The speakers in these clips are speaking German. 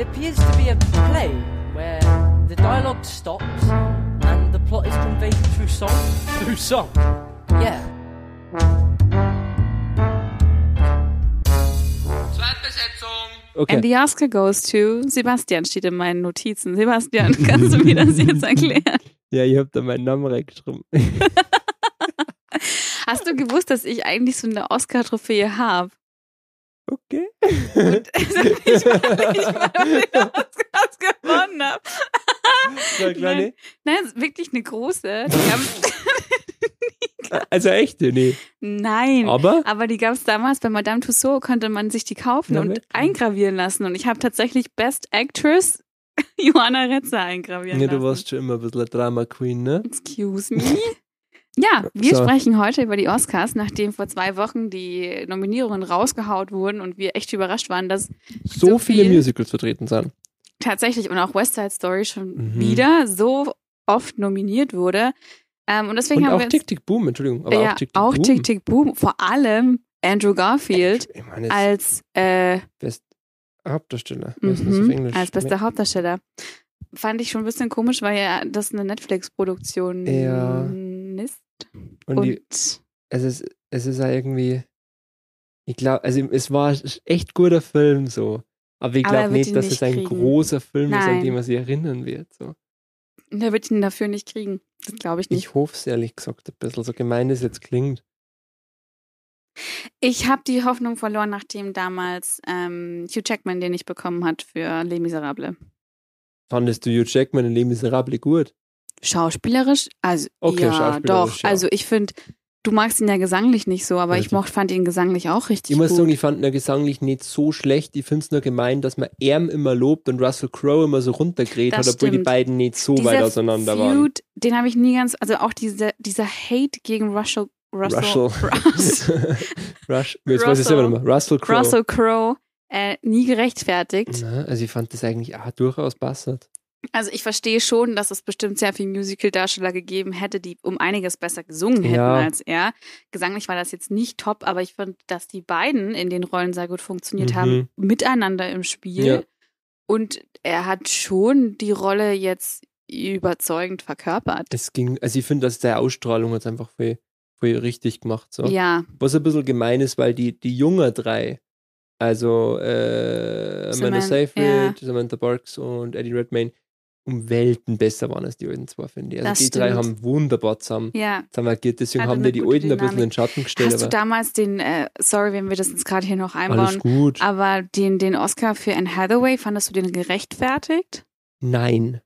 It appears to be a play where the dialogue stops and the plot is conveyed through song. Through song. Yeah. Okay. And the Oscar goes to Sebastian, steht in meinen Notizen. Sebastian, kannst du mir das jetzt erklären? Ja, ihr habt da meinen Namen reingeschrieben. Hast du gewusst, dass ich eigentlich so eine Oscar-Trophäe habe? Okay. Und ich war, ich war den Oscars gewonnen habe. So eine kleine. Nein, ist wirklich eine große. Die haben, Also echte, nee. nein. Aber Aber die gab es damals bei Madame Tussauds, konnte man sich die kaufen Na, und wirklich? eingravieren lassen. Und ich habe tatsächlich Best Actress Johanna Retzer eingravieren nee, lassen. du warst schon immer ein bisschen Drama Queen, ne? Excuse me. Ja, wir So. sprechen heute über die Oscars, nachdem vor zwei Wochen die Nominierungen rausgehaut wurden und wir echt überrascht waren, dass So, So viele viel. Musicals vertreten sind. tatsächlich und auch West Side Story schon Mhm. wieder so oft nominiert wurde. Ähm, und deswegen Und haben auch wir Tick Tick Boom, Entschuldigung. Aber ja, auch Tick Tick auch Boom. Tick Tick Boom, vor allem Andrew Garfield meine, als äh, Best Hauptdarsteller. Mhm, als bester Hauptdarsteller. Fand ich schon ein bisschen komisch, weil ja das eine Netflix-Produktion Ja. ist. Und, Und, die, es ist, es ist ja irgendwie, ich glaube, also es war echt guter Film so. Aber ich er glaube nicht, dass nicht es ein kriegen. großer Film ist, an Nein. den man sich erinnern wird. So. der wird ihn dafür nicht kriegen. Das glaube ich nicht. Ich hoffe es ehrlich gesagt ein bisschen, so gemein es jetzt klingt. Ich habe die Hoffnung verloren, nachdem damals ähm, Hugh Jackman den nicht bekommen hat für Les Miserables. Fandest du Hugh Jackman in Les Miserables gut? Schauspielerisch? Also, Okay, ja, schauspielerisch, doch. ja. Also, ich finde, du magst ihn ja gesanglich nicht so, aber ich Richtig. mocht, fand ihn gesanglich auch richtig Ich muss gut. sagen, ich fand ihn gesanglich nicht so schlecht. Ich finde es nur gemein, dass man Erm immer lobt und Russell Crowe immer so runtergedreht Das hat, obwohl die stimmt. beiden nicht so Dieser weit auseinander waren. Feud, den habe ich nie ganz, also auch diese, dieser Hate gegen Russell, Russell, Russell. Russell, Rush, jetzt weiß ich selber. Russell Crowe. Russell Crowe äh, nie gerechtfertigt. Na, also ich fand das eigentlich auch durchaus passend. Also ich verstehe schon, dass es bestimmt sehr viele Musical-Darsteller gegeben hätte, die um einiges besser gesungen hätten Ja. als er. Gesanglich war das jetzt nicht top, aber ich fand, dass die beiden in den Rollen sehr gut funktioniert Mhm. haben, miteinander im Spiel. Ja. Und er hat schon die Rolle jetzt überzeugend verkörpert. Es ging, also ich finde, dass der Ausstrahlung hat einfach voll, voll richtig gemacht. So. Ja, Was ein bisschen gemein ist, weil die, die jungen drei, also äh, Amanda Samantha- Seyfried, Samantha Parks und Eddie Redmayne, um Welten besser waren als die alten zwei, finde ich. Also Das die drei stimmt. haben wunderbar zusammen ja. zusammenagiert, deswegen Hatte haben eine die alten ein bisschen Dynamik. in den Schatten gestellt. Hast du damals den, äh, sorry, wenn wir das jetzt gerade hier noch alles einbauen, gut. aber den, den Oscar für Anne Hathaway, fandest du den gerechtfertigt? Nein.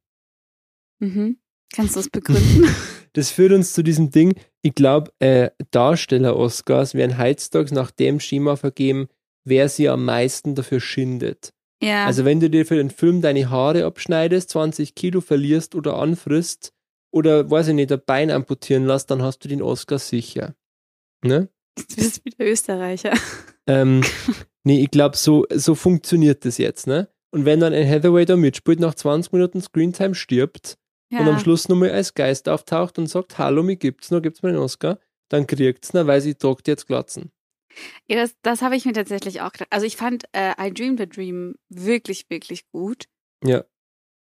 Mhm. Kannst du es begründen? Das führt uns zu diesem Ding. Ich glaube, äh, Darsteller-Oscars werden heutzutage nach dem Schema vergeben, wer sie am meisten dafür schindet. Ja. Also wenn du dir für den Film deine Haare abschneidest, 20 Kilo verlierst oder anfrisst oder, weiß ich nicht, ein Bein amputieren lässt, dann hast du den Oscar sicher. Ne? Du bist wieder Österreicher. Ähm, nee, ich glaube, so, so funktioniert das jetzt, ne? Und wenn dann ein Hathaway da mitspielt, nach 20 Minuten Screentime stirbt Ja. und am Schluss nochmal als Geist auftaucht und sagt, hallo, mir gibt's noch, gibt's mir den Oscar, dann kriegt's noch, weil sie tragt jetzt Glatzen. Ja, das das habe ich mir tatsächlich auch gedacht. Also ich fand äh, I Dreamed a Dream wirklich, wirklich gut. Ja.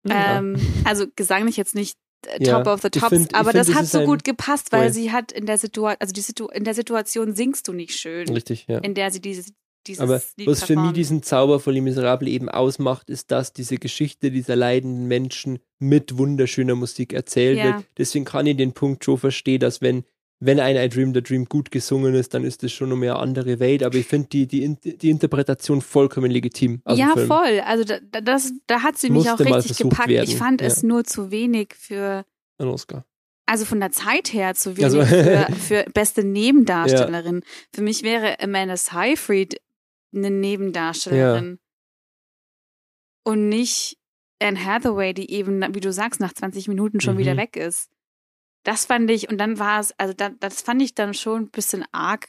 Ähm, also gesanglich jetzt nicht äh, Ja, Top of the Tops, find- aber find, das hat so ein- gut gepasst, weil Voll. sie hat in der Situation, also die Situ in der Situation singst du nicht schön, Richtig, ja. in der sie dieses, dieses Aber Lied was für mich diesen Zauber von Les Miserables eben ausmacht, ist, dass diese Geschichte dieser leidenden Menschen mit wunderschöner Musik erzählt Ja. wird. Deswegen kann ich den Punkt schon verstehen, dass wenn, wenn ein I Dream the Dream gut gesungen ist, dann ist das schon noch mehr eine andere Welt. Aber ich finde die, die, die Interpretation vollkommen legitim. Ja, voll. Also da, da- das, da hat sie mich Musste auch richtig gepackt. werden, Ich fand ja. es nur zu wenig für, Ein Oscar. also von der Zeit her zu wenig Also- für, für beste Nebendarstellerin. Für mich wäre Amanda Seyfried eine Nebendarstellerin. Und nicht Anne Hathaway, die eben, wie du sagst, nach 20 Minuten schon Mhm. wieder weg ist. Das fand ich, und dann war es, also da, das fand ich dann schon ein bisschen arg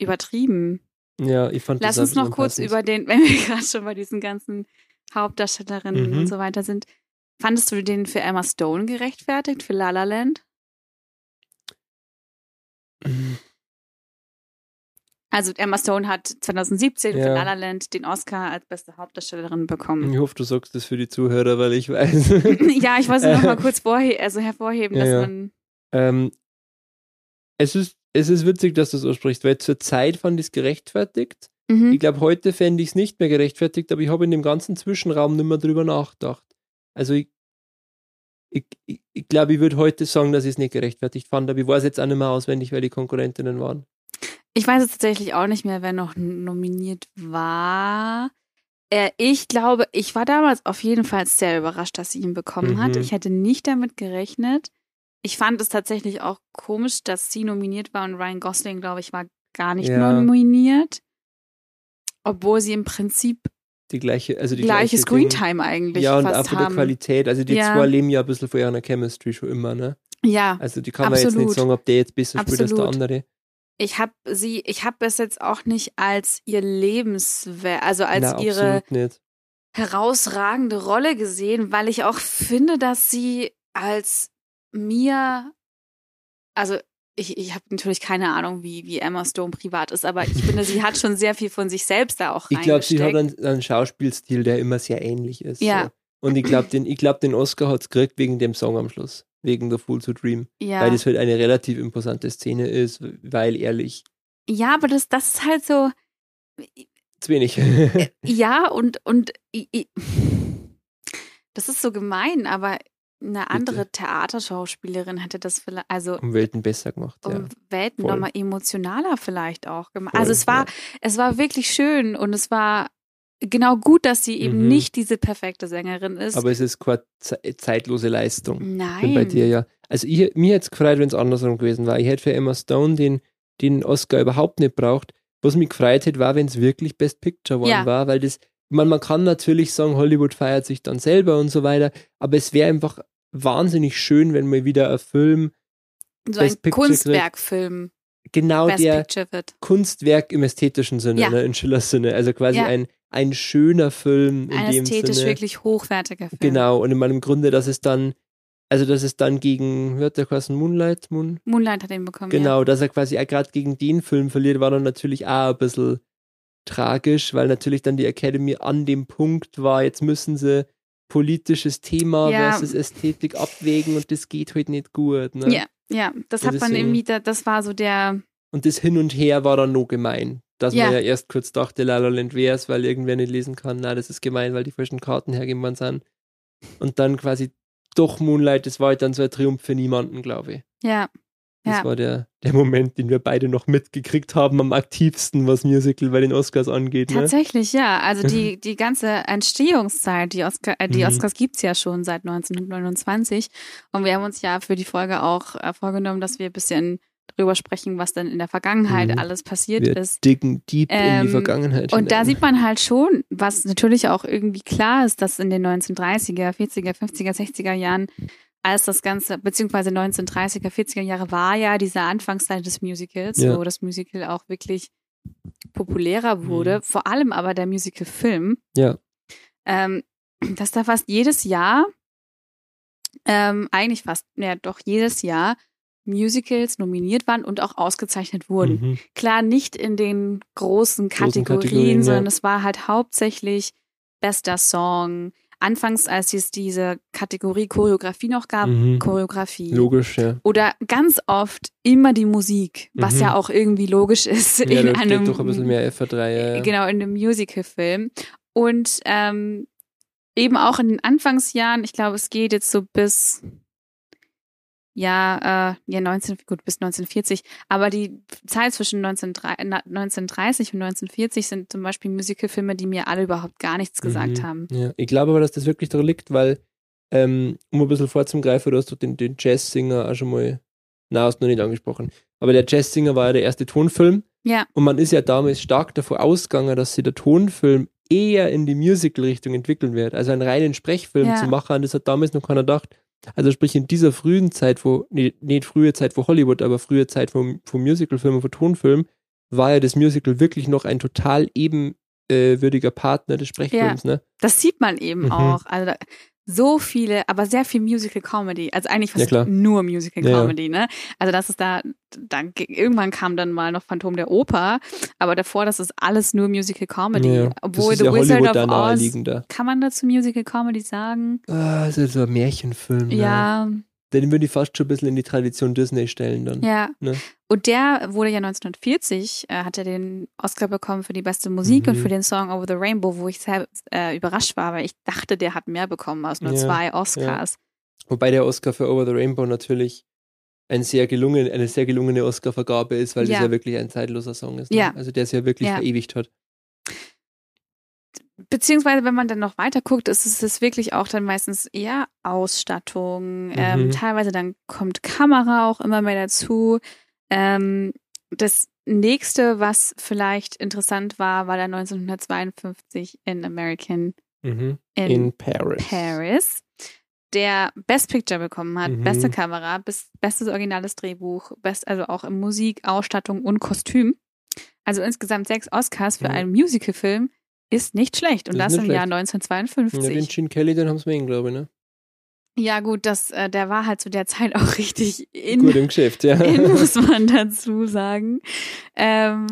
übertrieben. Ja, ich fand Lass das uns noch kurz über den, wenn wir gerade schon bei diesen ganzen Hauptdarstellerinnen Mhm. und so weiter sind. Fandest du den für Emma Stone gerechtfertigt, für La La Land? Also Emma Stone hat 2017 Ja. für La La Land den Oscar als beste Hauptdarstellerin bekommen. Ich hoffe, du sagst das für die Zuhörer, weil ich weiß. ja, ich wollte noch mal kurz vorhe also hervorheben, Ja, dass ja. man ähm, es, ist, es ist witzig, dass du so sprichst, weil zur Zeit fand ich es gerechtfertigt. mhm. Ich glaube, heute fände ich es nicht mehr gerechtfertigt, aber ich habe in dem ganzen Zwischenraum nicht mehr drüber nachgedacht. Also ich, ich, ich, ich glaube, ich würde heute sagen, dass ich es nicht gerechtfertigt fand, aber ich weiß jetzt auch nicht mehr auswendig, wer die Konkurrentinnen waren. Ich weiß jetzt tatsächlich auch nicht mehr, wer noch nominiert war. Äh, ich glaube, ich war damals auf jeden Fall sehr überrascht, dass sie ihn bekommen hat. Mhm. Ich hätte nicht damit gerechnet. Ich fand es tatsächlich auch komisch, dass sie nominiert war und Ryan Gosling, glaube ich, war gar nicht Ja. nominiert. Obwohl sie im Prinzip Die gleiche, also die gleiche Screentime eigentlich. Ja, und auch von der. Qualität. Also die Ja. zwei leben ja ein bisschen von ihrer Chemistry schon immer, ne? Ja, Also die kann man jetzt Absolut. nicht sagen, ob der jetzt besser spielt als der Absolut. andere. Ich habe sie, ich habe es jetzt auch nicht als ihr Lebenswerk, also als Na, ihre herausragende Rolle gesehen, weil ich auch finde, dass sie als mir, also ich, ich habe natürlich keine Ahnung, wie, wie Emma Stone privat ist, aber ich finde, sie hat schon sehr viel von sich selbst da auch Ich glaube, sie hat einen, einen Schauspielstil, der immer sehr ähnlich ist. Ja. So. Und ich glaube, den, ich glaub, den Oscar hat es gekriegt wegen dem Song am Schluss. Wegen The Fool to Dream. ja. Weil das halt eine relativ imposante Szene ist, weil ehrlich, ja, aber das, das ist halt so, zu wenig. ja, und, und i- i- das ist so gemein, aber eine andere Theaterschauspielerin hätte das vielleicht, also um Welten besser gemacht, ja. um Welten voll. nochmal emotionaler vielleicht auch gemacht. Voll, also es war, ja. es war wirklich schön und es war genau gut, dass sie eben Mhm. nicht diese perfekte Sängerin ist. Aber es ist keine ze- zeitlose Leistung. Bin Nein. bei dir ja. Also ich, mir hätte es gefreut, wenn es andersrum gewesen war. Ich hätte für Emma Stone den, den Oscar überhaupt nicht braucht. Was mich gefreut hätte, war, wenn es wirklich Best Picture One Ja. war, weil das, man, man kann natürlich sagen, Hollywood feiert sich dann selber und so weiter, aber es wäre einfach wahnsinnig schön, wenn mal wieder ein Film so ein Best Picture Kunstwerkfilm genau Best der Picture wird. Kunstwerk im ästhetischen Sinne, Ja. ne, in Schillers Sinne. Also quasi Ja. ein, ein schöner Film in Ein dem ästhetisch Sinne. wirklich hochwertiger Film. Genau, und in meinem Grunde, dass es dann, also dass es dann gegen, wird der quasi Moonlight, Moon? Moonlight hat ihn bekommen. Genau, dass er quasi gerade gegen den Film verliert, war dann natürlich auch ein bisschen tragisch, weil natürlich dann die Academy an dem Punkt war, jetzt müssen sie politisches Thema Ja. versus Ästhetik abwägen und das geht halt nicht gut. Ne? Ja, ja, ja. Das Und hat man irgendwie, da- das war so der, Und das Hin und Her war dann noch gemein. Dass Ja. man ja erst kurz dachte, La La Land wär's, weil irgendwer nicht lesen kann. Na, das ist gemein, weil die falschen Karten hergegeben sind. Und dann quasi doch Moonlight, das war halt dann so ein Triumph für niemanden, glaube ich. ja, Das Ja. war der, der Moment, den wir beide noch mitgekriegt haben, am aktivsten, was Musical bei den Oscars angeht. Ne? Tatsächlich, ja. Also die, die ganze Entstehungszeit, die, Oscar, äh, die Mhm. Oscars gibt's ja schon seit 1929. Und wir haben uns ja für die Folge auch äh, vorgenommen, dass wir ein bisschen drüber sprechen, was denn in der Vergangenheit Mhm. alles passiert Wir ist. diggen deep in Ähm, die Vergangenheit. Und da hinein. sieht man halt schon, was natürlich auch irgendwie klar ist, dass in den 1930er, 40er, 50er, 60er Jahren, als das Ganze, beziehungsweise 1930er, 40er Jahre war ja diese Anfangszeit des Musicals, Ja. wo das Musical auch wirklich populärer wurde, Mhm. vor allem aber der Musical-Film, Ja. ähm, dass da fast jedes Jahr, ähm, eigentlich fast, ja doch jedes Jahr Musicals nominiert waren und auch ausgezeichnet wurden. Mhm. Klar, nicht in den großen Kategorien, Kategorien, ja. sondern es war halt hauptsächlich bester Song. Anfangs, als es diese Kategorie Choreografie noch gab, Mhm. Choreografie. Logisch, ja. Oder ganz oft immer die Musik, was Mhm. ja auch irgendwie logisch ist Ja, in einem doch ein bisschen mehr FR3. Ja, ja. genau in einem Musical-Film. Und ähm, eben auch in den Anfangsjahren, ich glaube, es geht jetzt so bis ja, äh, ja 19, gut, bis 1940, aber die Zeit zwischen 1930 na- 1930 und 1940 sind zum Beispiel Musicalfilme, die mir alle überhaupt gar nichts gesagt Mhm. haben. Ja. Ich glaube aber, dass das wirklich daran liegt, weil, ähm, um ein bisschen vorzugreifen, du hast doch den, den Jazzsinger auch schon mal, na, hast du noch nicht angesprochen. Aber der Jazzsinger war ja der erste Tonfilm. Ja. Und man ist ja damals stark davon ausgegangen, dass sich der Tonfilm eher in die Musical-Richtung entwickeln wird. Also einen reinen Sprechfilm Ja. zu machen, das hat damals noch keiner gedacht. Also sprich in dieser frühen Zeit, wo, nee, nicht frühe Zeit vor Hollywood, aber frühe Zeit vom, vom Musicalfilm und vom Tonfilm, war ja das Musical wirklich noch ein total eben würdiger Partner des Sprechfilms, ne? Das sieht man eben Mhm. auch. Also da, so viele, aber sehr viel Musical Comedy. Also eigentlich Ja, fast klar. nur Musical Ja, ja. Comedy, ne? Also das ist da, dann irgendwann kam dann mal noch Phantom der Oper, aber davor, das ist alles nur Musical Comedy. Ja, Obwohl The ja Wizard Hollywood of Oz, kann man dazu Musical Comedy sagen? Ah, das ist so ein Märchenfilm. ne? Ja, Den würde ich fast schon ein bisschen in die Tradition Disney stellen dann. ja. Ne? Und der wurde ja 1940, äh, hat er den Oscar bekommen für die beste Musik und Mhm. für den Song Over the Rainbow, wo ich sehr äh, überrascht war, weil ich dachte, der hat mehr bekommen als nur Ja, zwei Oscars. Wobei der Oscar für Over the Rainbow natürlich ein sehr gelungen, eine sehr gelungene Oscarvergabe ist, weil Ja. das ja wirklich ein zeitloser Song ist. Ne? Ja. Also der es ja wirklich Ja. verewigt hat. Beziehungsweise, wenn man dann noch weiter guckt, ist es wirklich auch dann meistens eher Ausstattung. Ähm, Mhm. teilweise dann kommt Kamera auch immer mehr dazu. Ähm, das nächste, was vielleicht interessant war, war dann 1952 in American Mhm. in, In Paris. Paris, der Best Picture bekommen hat, Mhm. beste Kamera, bis, bestes originales Drehbuch, best, also auch in Musik, Ausstattung und Kostüm. Also insgesamt sechs Oscars für einen Musicalfilm ist nicht schlecht. Und Das das, im nicht Jahr schlecht. Ja, 1952. den Gene Kelly, den haben sie mir ihn, glaube ich, ne? Ja, gut, das, äh, der war halt zu der Zeit auch richtig in, Gut im Geschäft, ja. in muss man dazu sagen. Ähm,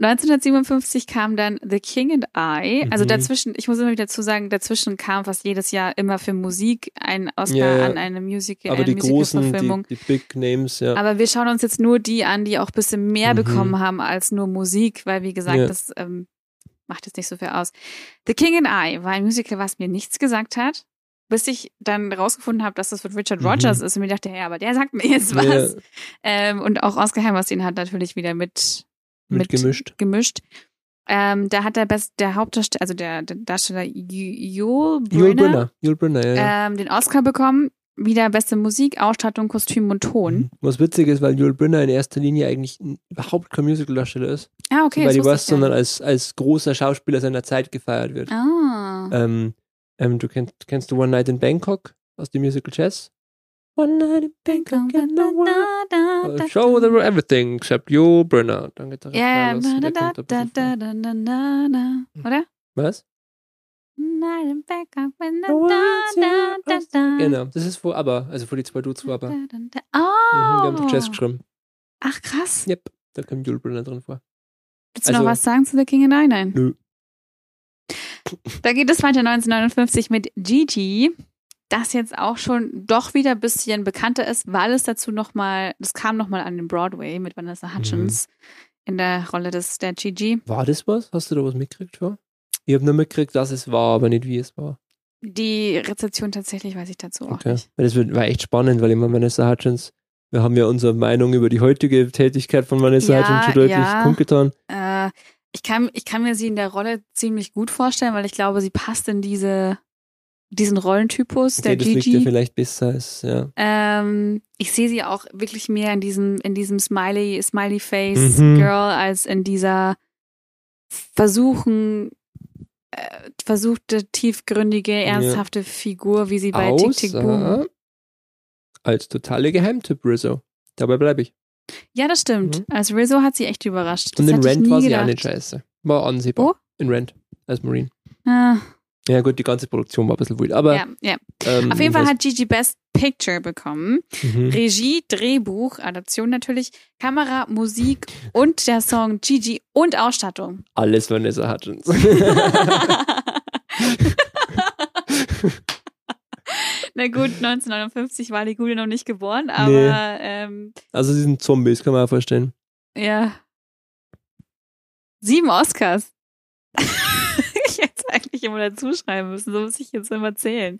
1957 kam dann The King and I. Also Mhm. dazwischen, ich muss immer wieder dazu sagen, dazwischen kam fast jedes Jahr immer für Musik ein Oscar Ja, ja. an eine Musical, Aber eine die großen, die, die Big Names, ja. Aber wir schauen uns jetzt nur die an, die auch ein bisschen mehr Mhm. bekommen haben als nur Musik, weil wie gesagt, Ja. das ähm, macht jetzt nicht so viel aus. The King and I war ein Musical, was mir nichts gesagt hat, bis ich dann rausgefunden habe, dass das von Richard Mhm. Rogers ist und mir dachte, ja, aber der sagt mir jetzt Ja, was. Ähm, und auch Oscar Hammerstein hat natürlich wieder mit, mit gemischt. gemischt. Ähm, da hat der Best, der Hauptdarsteller, also der, der Darsteller Yul Brynner, Yul Brynner. Yul Brynner, ja. ja. ähm, den Oscar bekommen. Wieder beste Musik, Ausstattung, Kostüm und Ton. Was witzig ist, weil Yul Brynner in erster Linie eigentlich überhaupt kein Musical-Darsteller ist. Ah, okay. weil die gar sondern als, als großer Schauspieler seiner Zeit gefeiert wird. Ah. Ähm, ähm, du kennst, kennst du One Night in Bangkok aus dem Musical Jazz? One Night in Bangkok and the world. Uh, show them everything except Yul Brynner. Dann geht der und da, da, da, da, vor. da, da, da, da. Oder? Was? Genau, das ist vor ABBA, also vor die zwei Dudes vor ABBA. Da, Mhm, da, da. die haben doch Jazz Oh. geschrieben. Ach, krass. Yep, da kommt Yul Brynner drin vor. Willst du noch Also- was sagen zu The King and I? Nein. Nö. Da geht es weiter 1959 mit Gigi, das jetzt auch schon doch wieder ein bisschen bekannter ist, weil es dazu nochmal, das kam nochmal an den Broadway mit Vanessa Hutchins in der Rolle des der Gigi. War das was? Hast du da was mitgekriegt schon? Ich habe nur mitgekriegt, dass es war, aber nicht wie es war. Die Rezeption tatsächlich weiß ich dazu auch Okay. nicht. Das war echt spannend, weil immer Vanessa Hutchins, wir haben ja unsere Meinung über die heutige Tätigkeit von Vanessa Ja, Hutchins schon deutlich ja. kundgetan. Äh, ich, kann, ich kann mir sie in der Rolle ziemlich gut vorstellen, weil ich glaube, sie passt in diese, diesen Rollentypus Okay, der das liegt ja Gigi. vielleicht besser als, ja. Ähm, ich sehe sie auch wirklich mehr in diesem, in diesem Smiley, Smiley Face Mhm. Girl als in dieser versuchen, äh, versuchte, tiefgründige, ernsthafte Figur, wie sie bei Tick Tick Boom. Außer als totale Geheimtipp Rizzo. Dabei bleibe ich. Ja, das stimmt. Mhm. Als Rizzo hat sie echt überrascht. Das Und in Rent war sie gedacht. auch nicht scheiße. War ansehbar. Wo? In Rent, als Marine. Ah, Ja gut, die ganze Produktion war ein bisschen wild, aber ja, ja. ähm, Auf jeden Fall hat Gigi Best Picture bekommen. Mhm. Regie, Drehbuch, Adaption natürlich, Kamera, Musik und der Song Gigi und Ausstattung. alles Vanessa Hutchins. Na gut, 1959 war die Gute noch nicht geboren, aber Nee. ähm, also sie sind Zombies, kann man auch vorstellen. ja. Sieben Oscars. Ich es immer dazu schreiben müssen, so muss ich jetzt immer zählen.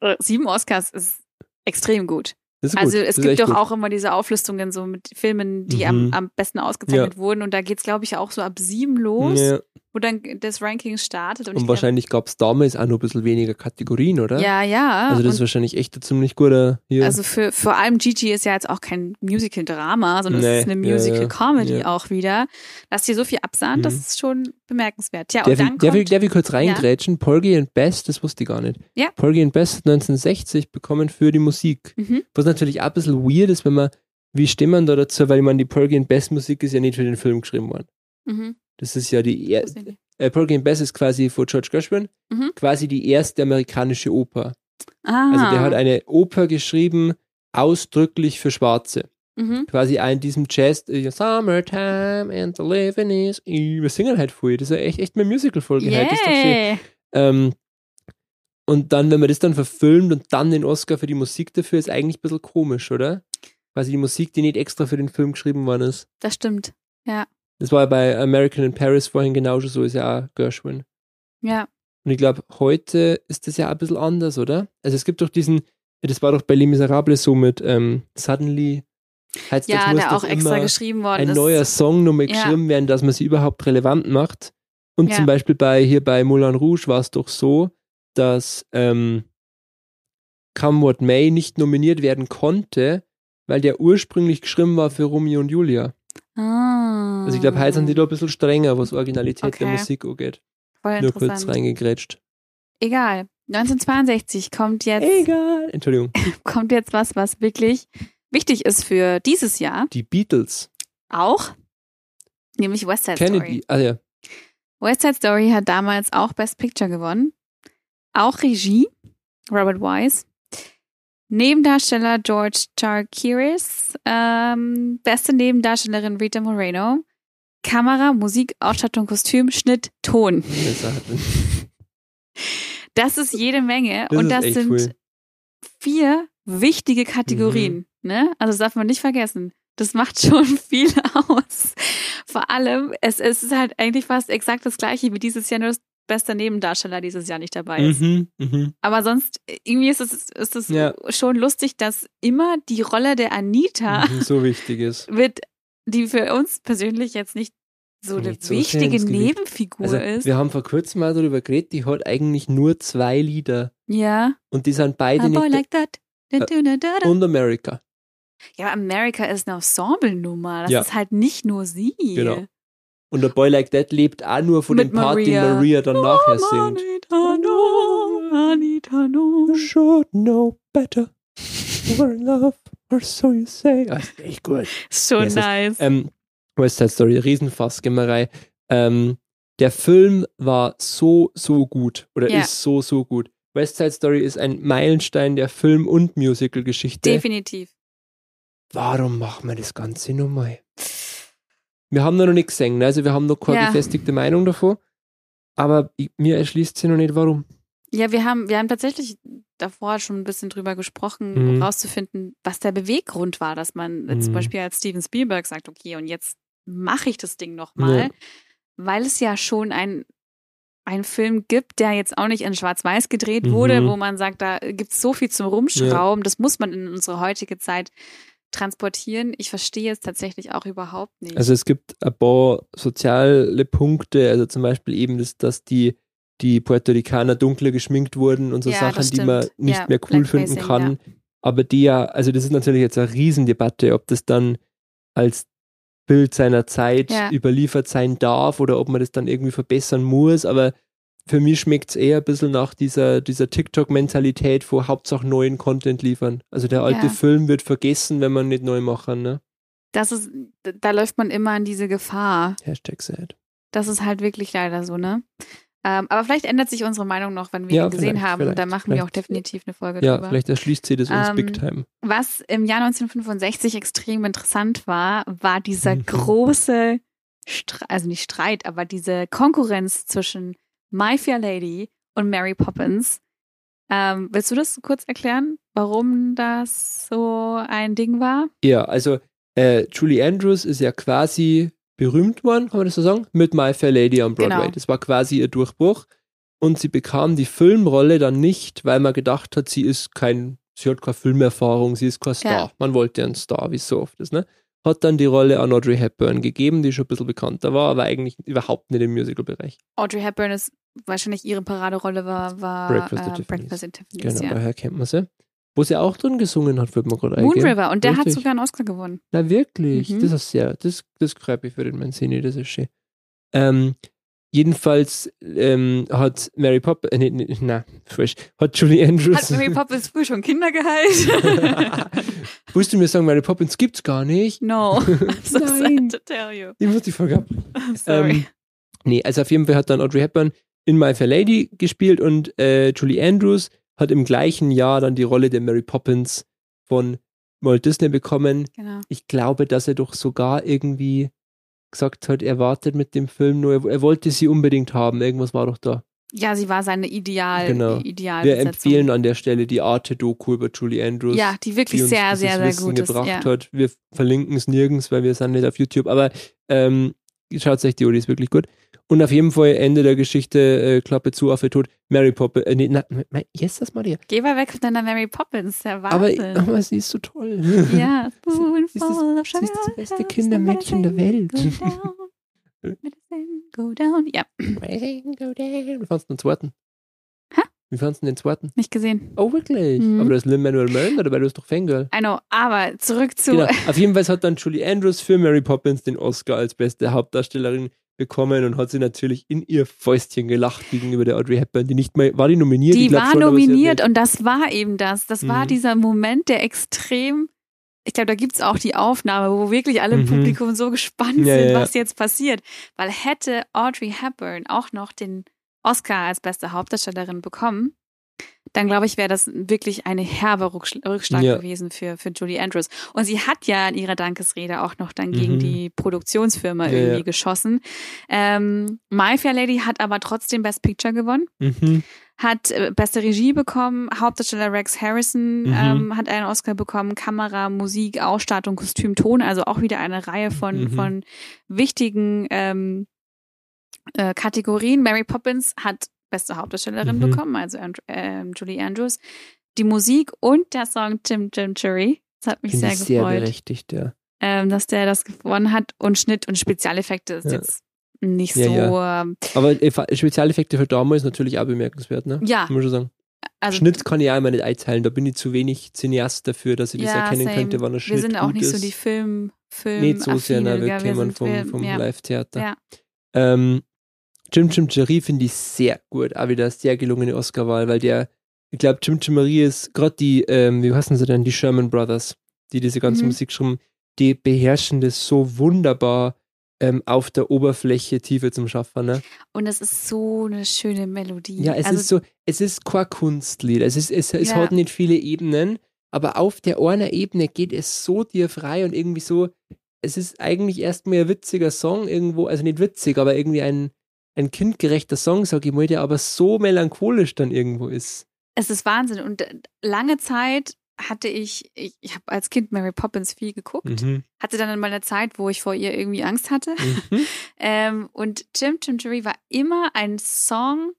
Äh, Sieben Oscars ist extrem gut. Ist Also gut. es das ist gibt doch gut. auch immer diese Auflistungen so mit Filmen, die am, Mhm. am besten ausgezeichnet wurden. Und da geht's, glaube ich, auch so ab sieben los, Ja. Wo dann das Ranking startet. Und, Und, wahrscheinlich gab es damals auch noch ein bisschen weniger Kategorien, oder? Ja, ja. Also das ist wahrscheinlich echt ein ziemlich guter hier. also für vor allem Gigi ist ja jetzt auch kein Musical-Drama, sondern Nee, es ist eine ja, ja. Musical-Comedy Ja. auch wieder. Dass die so viel absahen, das Mhm. ist schon bemerkenswert. Ja, der, und will, dann der, kommt, der will kurz reingrätschen. Porgy and Best, das wusste ich gar nicht. Ja. Porgy and Best hat 1960 bekommen für die Musik. mhm. Was natürlich auch ein bisschen weird ist, wenn man, wie steht man da dazu? Weil ich meine, die Porgy and Best Musik ist ja nicht für den Film geschrieben worden. Mhm. Das ist ja die, er, nicht. äh, Porgy and Bess ist quasi von George Gershwin, Mhm. quasi die erste amerikanische Oper. Ah. Also der hat eine Oper geschrieben, ausdrücklich für Schwarze. mhm. Quasi in diesem Jazz, äh, Summertime and the living is. Wir singen halt voll. Das ist ja echt, echt eine Musical-Folge heute. Das ist doch schön. Yeah. Ähm, und dann, wenn man das dann verfilmt und dann den Oscar für die Musik dafür, ist eigentlich ein bisschen komisch, oder? Quasi die Musik, die nicht extra für den Film geschrieben worden ist. Das stimmt. Das war ja bei American in Paris vorhin genauso so, ist ja auch Gershwin. Ja. Und ich glaube, heute ist das ja ein bisschen anders, oder? Also es gibt doch diesen, das war doch bei Les Miserables so mit ähm, Suddenly. Heißt, Ja, muss der auch extra geschrieben worden ein ist. neuer Song nochmal Ja. geschrieben werden, dass man sie überhaupt relevant macht. Und Ja. zum Beispiel bei hier bei Moulin Rouge war es doch so, dass ähm, Come What May nicht nominiert werden konnte, weil der ursprünglich geschrieben war für Romeo und Julia. Ah. Also ich glaube, heute sind die da ein bisschen strenger, was Originalität der Okay. Musik angeht. Voll Nur kurz reingegrätscht. Egal. 1962 kommt jetzt, Egal. Entschuldigung. kommt jetzt was, was wirklich wichtig ist für dieses Jahr. Die Beatles. Auch. Nämlich West Side Story. Kennedy. Ah ja. West Side Story hat damals auch Best Picture gewonnen. Auch Regie, Robert Wise. Nebendarsteller George Charkiris. Ähm, beste Nebendarstellerin Rita Moreno. Kamera, Musik, Ausstattung, Kostüm, Schnitt, Ton. Das ist jede Menge. Das und das sind cool. vier wichtige Kategorien. Mhm. Ne? Also das darf man nicht vergessen. Das macht schon viel aus. Vor allem, es, es ist halt eigentlich fast exakt das gleiche wie dieses Jahr, nur bester Nebendarsteller dieses Jahr nicht dabei ist. Mhm, mhm. Aber sonst, irgendwie ist es, ist es Ja. schon lustig, dass immer die Rolle der Anita Mhm, so wichtig ist. wird, die für uns persönlich jetzt nicht so eine so wichtige. Nebenfigur Also, ist. wir haben vor kurzem mal darüber geredet, die hat eigentlich nur zwei Lieder. ja. Und die sind beide A boy nicht. like that. Da, da, da. und America. Ja, aber America ist eine Ensemble-Nummer. Das Ja. ist halt nicht nur sie. Genau. Und der Boy Like That lebt auch nur von Mit dem Part, Maria. den Maria dann nachher Oh, singt. Anita, no, Anita, no. You should know better. We're in love, or so you say. Ah, ist echt gut. Ist schon Ja, es ist- nice. Ähm, West Side Story, Riesenfassgimmerei. Ähm, der Film war so, so gut. Oder Ja. ist so, so gut. West Side Story ist ein Meilenstein der Film- und Musical-Geschichte. Definitiv. Warum machen wir das Ganze nochmal? Wir haben da noch nicht gesehen, ne? also wir haben noch keine Ja. gefestigte Meinung davon. Aber ich, mir erschließt sich noch nicht, warum. Ja, wir haben, wir haben tatsächlich davor schon ein bisschen drüber gesprochen, Mhm. um rauszufinden, was der Beweggrund war, dass man äh, zum Mhm. Beispiel als Steven Spielberg sagt, okay, und jetzt mache ich das Ding nochmal. Ja. Weil es ja schon ein, ein Film gibt, der jetzt auch nicht in Schwarz-Weiß gedreht wurde, Mhm. wo man sagt, da gibt es so viel zum Rumschrauben, das muss man in unsere heutige Zeit transportieren. Ich verstehe es tatsächlich auch überhaupt nicht. Also es gibt ein paar soziale Punkte, also zum Beispiel eben, das, dass die, die Puerto Ricaner dunkler geschminkt wurden und so Ja, Sachen, die man nicht Ja, mehr cool finden kann. Aber die ja, also das ist natürlich jetzt eine Riesendebatte, ob das dann als Bild seiner Zeit Ja. überliefert sein darf oder ob man das dann irgendwie verbessern muss. Aber für mich schmeckt es eher ein bisschen nach dieser, dieser TikTok-Mentalität, wo Hauptsache neuen Content liefern. Also der alte Ja. Film wird vergessen, wenn man nicht neu machen, ne? das ist, da läuft man immer in diese Gefahr. Hashtag sad. Das ist halt wirklich leider so, ne? Ähm, aber vielleicht ändert sich unsere Meinung noch, wenn wir Ja, ihn gesehen vielleicht, haben. Und da vielleicht, machen wir auch vielleicht. definitiv eine Folge Ja, drüber. vielleicht erschließt sie das uns Ähm, Big Time. Was im Jahr 1965 extrem interessant war, war dieser große, Stre also nicht Streit, aber diese Konkurrenz zwischen My Fair Lady und Mary Poppins. Ähm, willst du das kurz erklären, warum das so ein Ding war? Ja, also äh, Julie Andrews ist ja quasi berühmt worden, kann man das so sagen, mit My Fair Lady am Broadway. Genau. Das war quasi ihr Durchbruch. Und sie bekam die Filmrolle dann nicht, weil man gedacht hat, sie ist kein, sie hat keine Filmerfahrung, sie ist kein Star. Ja. Man wollte einen Star, wie es so oft ist, ne? Hat dann die Rolle an Audrey Hepburn gegeben, die schon ein bisschen bekannter war, aber eigentlich überhaupt nicht im Musical-Bereich. Audrey Hepburn ist wahrscheinlich ihre Paraderolle war, war Breakfast at äh, Tiffany's. Breakfast at Tiffany's. Genau, ja. daher kennt man sie. Wo sie auch drin gesungen hat, wird man gerade Moon eingehen. River und der hat Richtig. sogar einen Oscar gewonnen. Na wirklich, Mhm. das ist sehr, das, das freut mich für den Mancini, das ist schön. Ähm, jedenfalls ähm, hat Mary Poppins, äh, nee, nee, na, frisch, hat Julie Andrews. Hat Mary Poppins früh schon Kinder geheilt? Willst du mir sagen, Mary Poppins gibt's gar nicht? no. I'm so Nein. sad to tell you. Ich muss die Folge ab. Sorry. Ähm, Nee, also auf jeden Fall hat dann Audrey Hepburn in My Fair Lady gespielt und äh, Julie Andrews hat im gleichen Jahr dann die Rolle der Mary Poppins von Walt Disney bekommen. Genau. Ich glaube, dass er doch sogar irgendwie gesagt hat, er wartet mit dem Film nur, er, er wollte sie unbedingt haben. Irgendwas war doch da. Ja, sie war seine Ideal, Genau. Ideal Wir empfehlen an der Stelle die Arte-Doku über Julie Andrews. Ja, die wirklich die sehr, sehr, sehr Wissen gut ist. gebracht Ja. hat. Wir verlinken es nirgends, weil wir sind nicht auf YouTube, aber ähm, schaut euch die die ist wirklich gut. Und auf jeden Fall Ende der Geschichte, äh, Klappe zu, Affe tot, Mary Poppins, äh, nee, na, yes, das Maria. Geh mal weg von deiner Mary Poppins, der Aber, Wahnsinn. aber sie ist so toll. ja, Sie ist das- sie ist das beste Kindermädchen der Welt. Go down, go down. Ja, Wie fandst du den zweiten? Wie fandst du den zweiten? nicht gesehen. Oh, wirklich? Mhm. Aber da ist Lin-Manuel Miranda dabei, du bist doch Fangirl. I know, aber zurück zu. Genau. Auf jeden Fall hat dann Julie Andrews für Mary Poppins den Oscar als beste Hauptdarstellerin bekommen und hat sie natürlich in ihr Fäustchen gelacht gegenüber der Audrey Hepburn, die nicht mal, war die nominiert? Die war schon, nominiert und das war eben das. Das war Mhm. dieser Moment, der extrem. Ich glaube, da gibt es auch die Aufnahme, wo wirklich alle im Mhm. Publikum so gespannt Ja, sind, ja. was jetzt passiert. Weil hätte Audrey Hepburn auch noch den Oscar als beste Hauptdarstellerin bekommen, dann glaube ich, wäre das wirklich eine herbe Rücksch- Rückschlag Ja. gewesen für, für Julie Andrews. Und sie hat ja in ihrer Dankesrede auch noch dann gegen Mhm. die Produktionsfirma Ja, irgendwie ja. geschossen. Ähm, My Fair Lady hat aber trotzdem Best Picture gewonnen Mhm. hat äh, beste Regie bekommen, Hauptdarsteller Rex Harrison Mhm. ähm, hat einen Oscar bekommen, Kamera, Musik, Ausstattung, Kostüm, Ton, also auch wieder eine Reihe von, Mhm. von wichtigen ähm, äh, Kategorien. Mary Poppins hat beste Hauptdarstellerin Mhm. bekommen, also And ähm, Julie Andrews. Die Musik und der Song Tim Tim Cherry, das hat mich Finde sehr ich sehr gefreut, berechtigt, ja. ähm, dass der das gewonnen hat. Und Schnitt und Spezialeffekte ist Ja. jetzt nicht Ja, so, ja. ähm, Aber Eff- Spezialeffekte für damals natürlich auch bemerkenswert, ne? ja, Muss ich sagen. also Schnitt kann ich auch immer nicht einteilen, da bin ich zu wenig Cineast dafür, dass ich das Ja, erkennen same. könnte, wann ein Schnitt wir sind auch nicht ist. so die Film, Film Nicht so sehr, ne, wir kämen vom, vom. Live-Theater. Ja. Ähm, Jim Jim Jerry finde ich sehr gut, auch wieder sehr gelungene Oscarwahl, weil der, ich glaube, Jim Jim Marie ist gerade die, ähm, wie heißen sie denn, die Sherman Brothers, die diese ganze Mhm. Musik schreiben, die beherrschen das so wunderbar ähm, auf der Oberfläche Tiefe zum Schaffen. Ne? Und es ist so eine schöne Melodie. Ja, es also, ist so, es ist kein Kunstlied, es, ist, es, es Ja. hat nicht viele Ebenen, aber auf der einer Ebene geht es so dir frei und irgendwie so, es ist eigentlich erstmal ein witziger Song irgendwo, also nicht witzig, aber irgendwie ein, ein kindgerechter Song, sag ich mal, der aber so melancholisch dann irgendwo ist. Es ist Wahnsinn. Und äh, lange Zeit hatte ich, ich, ich habe als Kind Mary Poppins viel geguckt. Mhm. Hatte dann mal eine Zeit, wo ich vor ihr irgendwie Angst hatte. Mhm. Ähm, und Jim Jim Jerry war immer ein Song.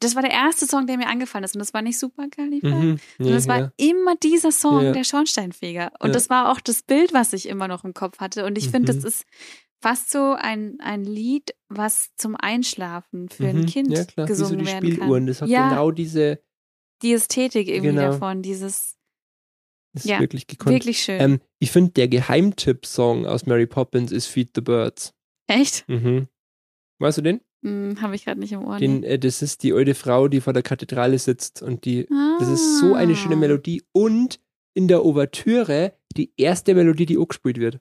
Das war der erste Song, der mir angefallen ist. Und das war nicht super Caliber. Mhm. Es Ja, war ja. immer dieser Song, Ja. der Schornsteinfeger. Und das war auch das Bild, was ich immer noch im Kopf hatte. Und ich finde, Mhm. das ist fast so ein, ein Lied, was zum Einschlafen für ein Mhm. Kind ja, klar. Wie so gesungen die werden Spieluhren, kann. das hat ja, genau diese, die Ästhetik irgendwie Genau. davon, dieses das ist Ja, wirklich gekonnt. wirklich schön. Ähm, ich finde, der Geheimtipp-Song aus Mary Poppins ist Feed the Birds. Echt? Mhm. Weißt du den? Hm, Habe ich gerade nicht im Ohr. den äh, das ist die alte Frau, die vor der Kathedrale sitzt und die, das ist so eine schöne Ah. Melodie und in der Ouvertüre die erste Melodie, die auch gespielt wird.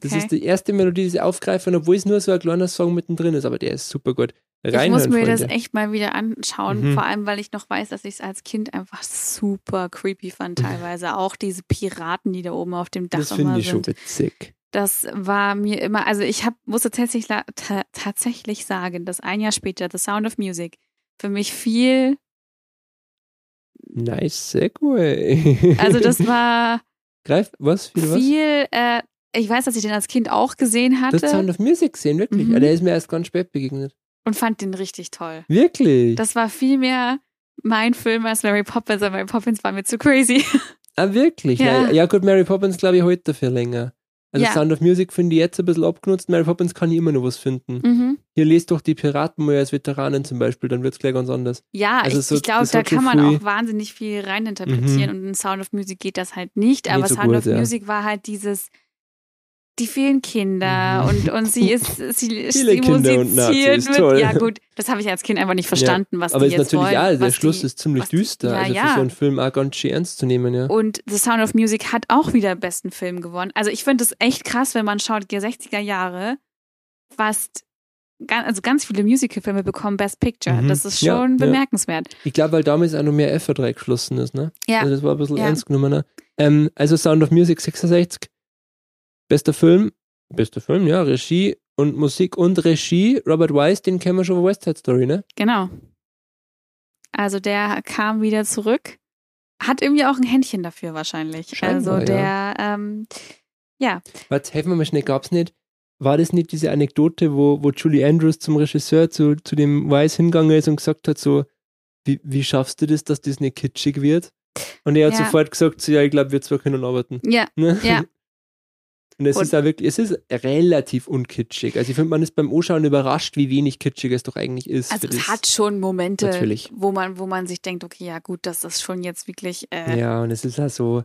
Das Okay. ist die erste Melodie, die sie aufgreifen, obwohl es nur so ein kleiner Song mittendrin ist, aber der ist super gut. Ich Reinhören, muss mir das Freunde. echt mal wieder anschauen, Mhm. vor allem, weil ich noch weiß, dass ich es als Kind einfach super creepy fand teilweise. Auch diese Piraten, die da oben auf dem Dach Das immer finde ich schon sind. witzig. Das war mir immer, also ich hab, musste tatsächlich, tatsächlich sagen, dass ein Jahr später The Sound of Music für mich viel, Nice Segway. also das war Greif, was? Viel was? viel, äh, ich weiß, dass ich den als Kind auch gesehen Das Sound hatte of Music sehen, wirklich. Mhm. Ja, der ist mir erst ganz spät begegnet. und fand den richtig toll. Wirklich? Das war viel mehr mein Film als Mary Poppins, aber Mary Poppins war mir zu crazy. Ah, wirklich? Ja. Ja, gut, Mary Poppins glaube ich heute dafür länger. Also Ja. Sound of Music finde ich jetzt ein bisschen abgenutzt. Mary Poppins kann ich immer noch was finden. Mhm. Hier lest doch die Piraten mal als Veteranen zum Beispiel, dann wird es gleich ganz anders. Ja, Also ich, so- ich glaube, da kann man auch wahnsinnig viel reininterpretieren Mhm. und in Sound of Music geht das halt nicht. Aber Nicht so Sound gut, of ja. Music war halt dieses, die vielen Kinder Mhm. und, und sie ist, sie, Viele Kinder und Nazis, mit. toll. Ja, gut, das habe ich als Kind einfach nicht verstanden, was Aber die ist jetzt natürlich wollen. auch, der Schluss die, ist ziemlich was die- düster. Ja, also ja. für so einen Film auch ganz schön ernst zu nehmen, ja. Und The Sound of Music hat auch wieder besten Film gewonnen. Also ich finde es echt krass, wenn man schaut, die 60er Jahre, fast also ganz viele Musical-Filme bekommen Best Picture. Mhm. Das ist Ja, schon ja. bemerkenswert. Ich glaube, weil damals auch noch mehr Effort reingeflossen ist, ne? Ja. Also das war ein bisschen Ja. ernst genommener. Ähm, also Sound of Music 66. Bester Film. Bester Film, ja. Regie und Musik und Regie. Robert Wise, den kennen wir schon von West Side Story, ne? Genau. Also der kam wieder zurück. Hat irgendwie auch ein Händchen dafür wahrscheinlich. Scheinbar, also der, ähm, Warte, helfen wir mal schnell, gab's nicht? War das nicht diese Anekdote, wo, wo Julie Andrews zum Regisseur zu, zu dem Wise hingegangen ist und gesagt hat, so, wie, wie schaffst du das, dass das nicht kitschig wird? Und er hat Ja. sofort gesagt, so, ja, ich glaube, wir zwei können arbeiten. ja, Ne? Ja. Und es Und- ist auch wirklich, es ist relativ unkitschig. Also ich finde, man ist beim Anschauen überrascht, wie wenig kitschig es doch eigentlich ist. also es hat schon Momente, Natürlich. wo man, wo man sich denkt, okay, ja gut, das ist schon jetzt wirklich, äh, Ja, und es ist auch so,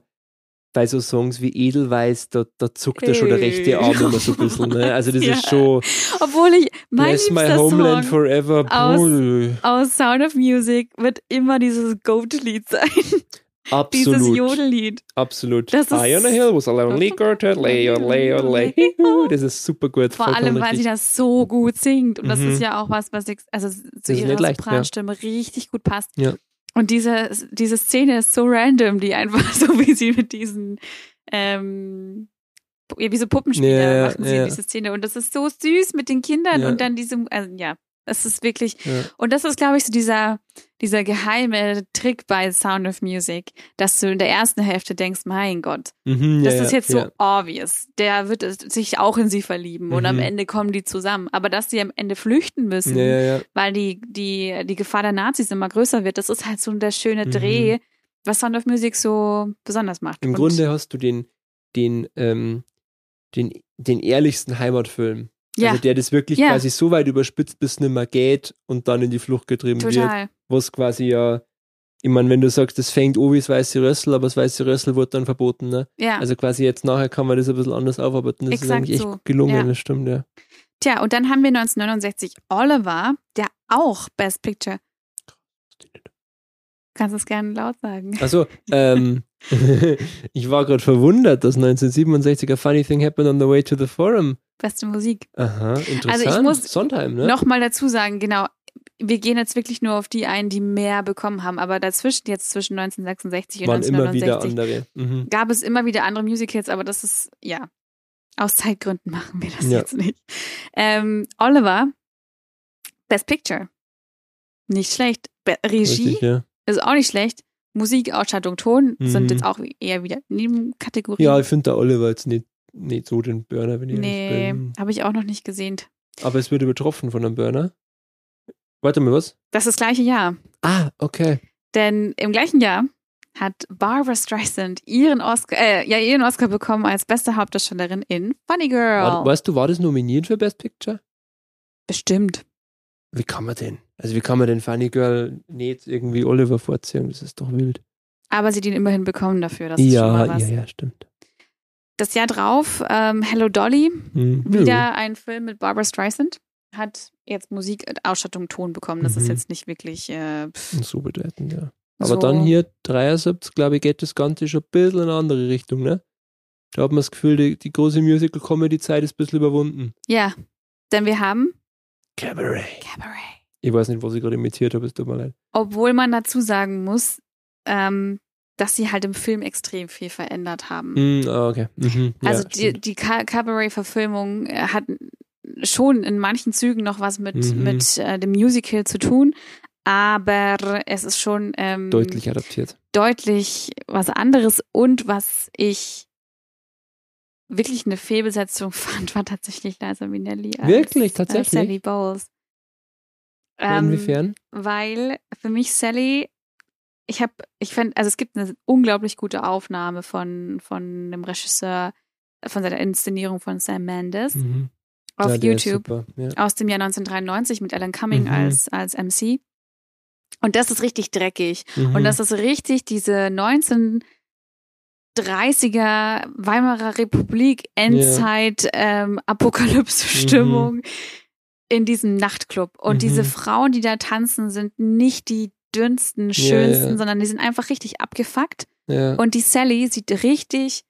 bei so Songs wie Edelweiß, da, da zuckt er schon der rechte Arm immer so ein bisschen. Ne? Also das Ja. ist schon obwohl ich, mein Bless my homeland Song forever. aus- aus Sound of Music wird immer dieses Goat-Lied sein. Dieses Absolut. Jodellied. Absolut. Das ist- High on a hill was a lonely girl, lay, lay, lay. Das ist super gut. Vor allem, weil sie das so gut singt. Und das Mhm. ist ja auch was, was also zu ihrer leicht, ja. Sopranstimme richtig gut passt. Ja. Und diese, diese Szene ist so random, die einfach so wie sie mit diesen, ähm, ja, wie so Puppenspieler ja, machen sie ja. diese Szene. Und das ist so süß mit den Kindern Ja. und dann diesem, also ja, es ist wirklich, Ja. und das ist, glaube ich, so dieser, dieser geheime Trick bei Sound of Music, dass du in der ersten Hälfte denkst, mein Gott, Mhm, das ja, ist ja, jetzt so ja. obvious. Der wird sich auch in sie verlieben und am Mhm. Ende kommen die zusammen. Aber dass sie am Ende flüchten müssen, weil die, die, die Gefahr der Nazis immer größer wird, das ist halt so der schöne Mhm. Dreh, was Sound of Music so besonders macht. Im Und Grunde hast du den, den, ähm, den, den ehrlichsten Heimatfilm. Ja, Also der das wirklich Ja. quasi so weit überspitzt, bis es nicht mehr geht und dann in die Flucht getrieben wird. total. Was quasi ja, ich meine, wenn du sagst, das fängt an wie das weiße Rössel, aber das weiße Rössel wurde dann verboten, ne? Ja. Also quasi jetzt nachher kann man das ein bisschen anders aufarbeiten. Das ist Exakt eigentlich echt so. gut gelungen, Ja. das stimmt, ja. Tja, und dann haben wir 1969 Oliver, der auch Best Picture. Kannst du es gerne laut sagen. Also, ähm, ich war gerade verwundert, dass 1967 a funny thing happened on the way to the forum. Beste Musik. Aha, interessant. Also ich muss Sondheim, ne? Nochmal dazu sagen, genau, wir gehen jetzt wirklich nur auf die ein, die mehr bekommen haben, aber dazwischen, jetzt zwischen 1966 und waren immer wieder 1969, andere. Mhm. gab es immer wieder andere Musicals, aber das ist, ja, aus Zeitgründen machen wir das Ja. jetzt nicht. Ähm, Oliver, Best Picture. Nicht schlecht. Be Regie Richtig, ja. ist auch nicht schlecht. Musik, Ausstattung, Ton sind Mhm. jetzt auch eher wieder Nebenkategorien. Ja, ich finde der Oliver jetzt nicht, nicht so den Burner, wenn ich nee, bin. habe ich auch noch nicht gesehen. Aber es wird übertroffen von einem Burner. Warte mal, was? Das ist das gleiche Jahr. Ah, okay. Denn im gleichen Jahr hat Barbara Streisand ihren Oscar, äh, ja, ihren Oscar bekommen als beste Hauptdarstellerin in Funny Girl. War, weißt du, war das nominiert für Best Picture? Bestimmt. Wie kann man denn? Also wie kann man den Funny Girl nicht irgendwie Oliver vorziehen? Das ist doch wild. Aber sie ihn immerhin bekommen dafür. Das ist schon ja, mal was. ja, ja, stimmt. Das Jahr drauf, ähm, Hello Dolly, Hm. wieder ein Film mit Barbara Streisand, hat jetzt Musik, äh, Ausstattung, Ton bekommen. Das ist Mhm. jetzt nicht wirklich äh, So bedeutend, ja. Aber so. dann hier 73, glaube ich, geht das Ganze schon ein bisschen in eine andere Richtung, ne? Da hat man das Gefühl, die, die große Musical-Comedy-Zeit ist ein bisschen überwunden. Ja, denn wir haben Cabaret. Cabaret. Ich weiß nicht, was ich gerade imitiert habe, es tut mir leid. Obwohl man dazu sagen muss, ähm, dass sie halt im Film extrem viel verändert haben. Ah, okay. Mhm. Also ja, die, die Ca- Cabaret-Verfilmung äh, hat schon in manchen Zügen noch was mit, Mhm. mit äh, dem Musical zu tun, aber es ist schon ähm, deutlich adaptiert. deutlich was anderes und was ich wirklich eine Fehlbesetzung fand, war tatsächlich Liza Minnelli. Als, Wirklich? Als Tatsächlich? Sally Bowles. Ähm, Inwiefern? weil für mich Sally, ich habe, ich fand, also es gibt eine unglaublich gute Aufnahme von, von dem Regisseur, von seiner Inszenierung von Sam Mendes Mhm. auf Ja, YouTube Ja. aus dem Jahr 1993 mit Alan Cumming Mhm. als, als MC. Und das ist richtig dreckig. Mhm. Und das ist richtig diese 1930er Weimarer Republik Endzeit ähm, Apokalypse-Stimmung in diesem Nachtclub. Und Mhm. diese Frauen, die da tanzen, sind nicht die dünnsten, schönsten, ja. sondern die sind einfach richtig abgefuckt. ja. Und die Sally sieht richtig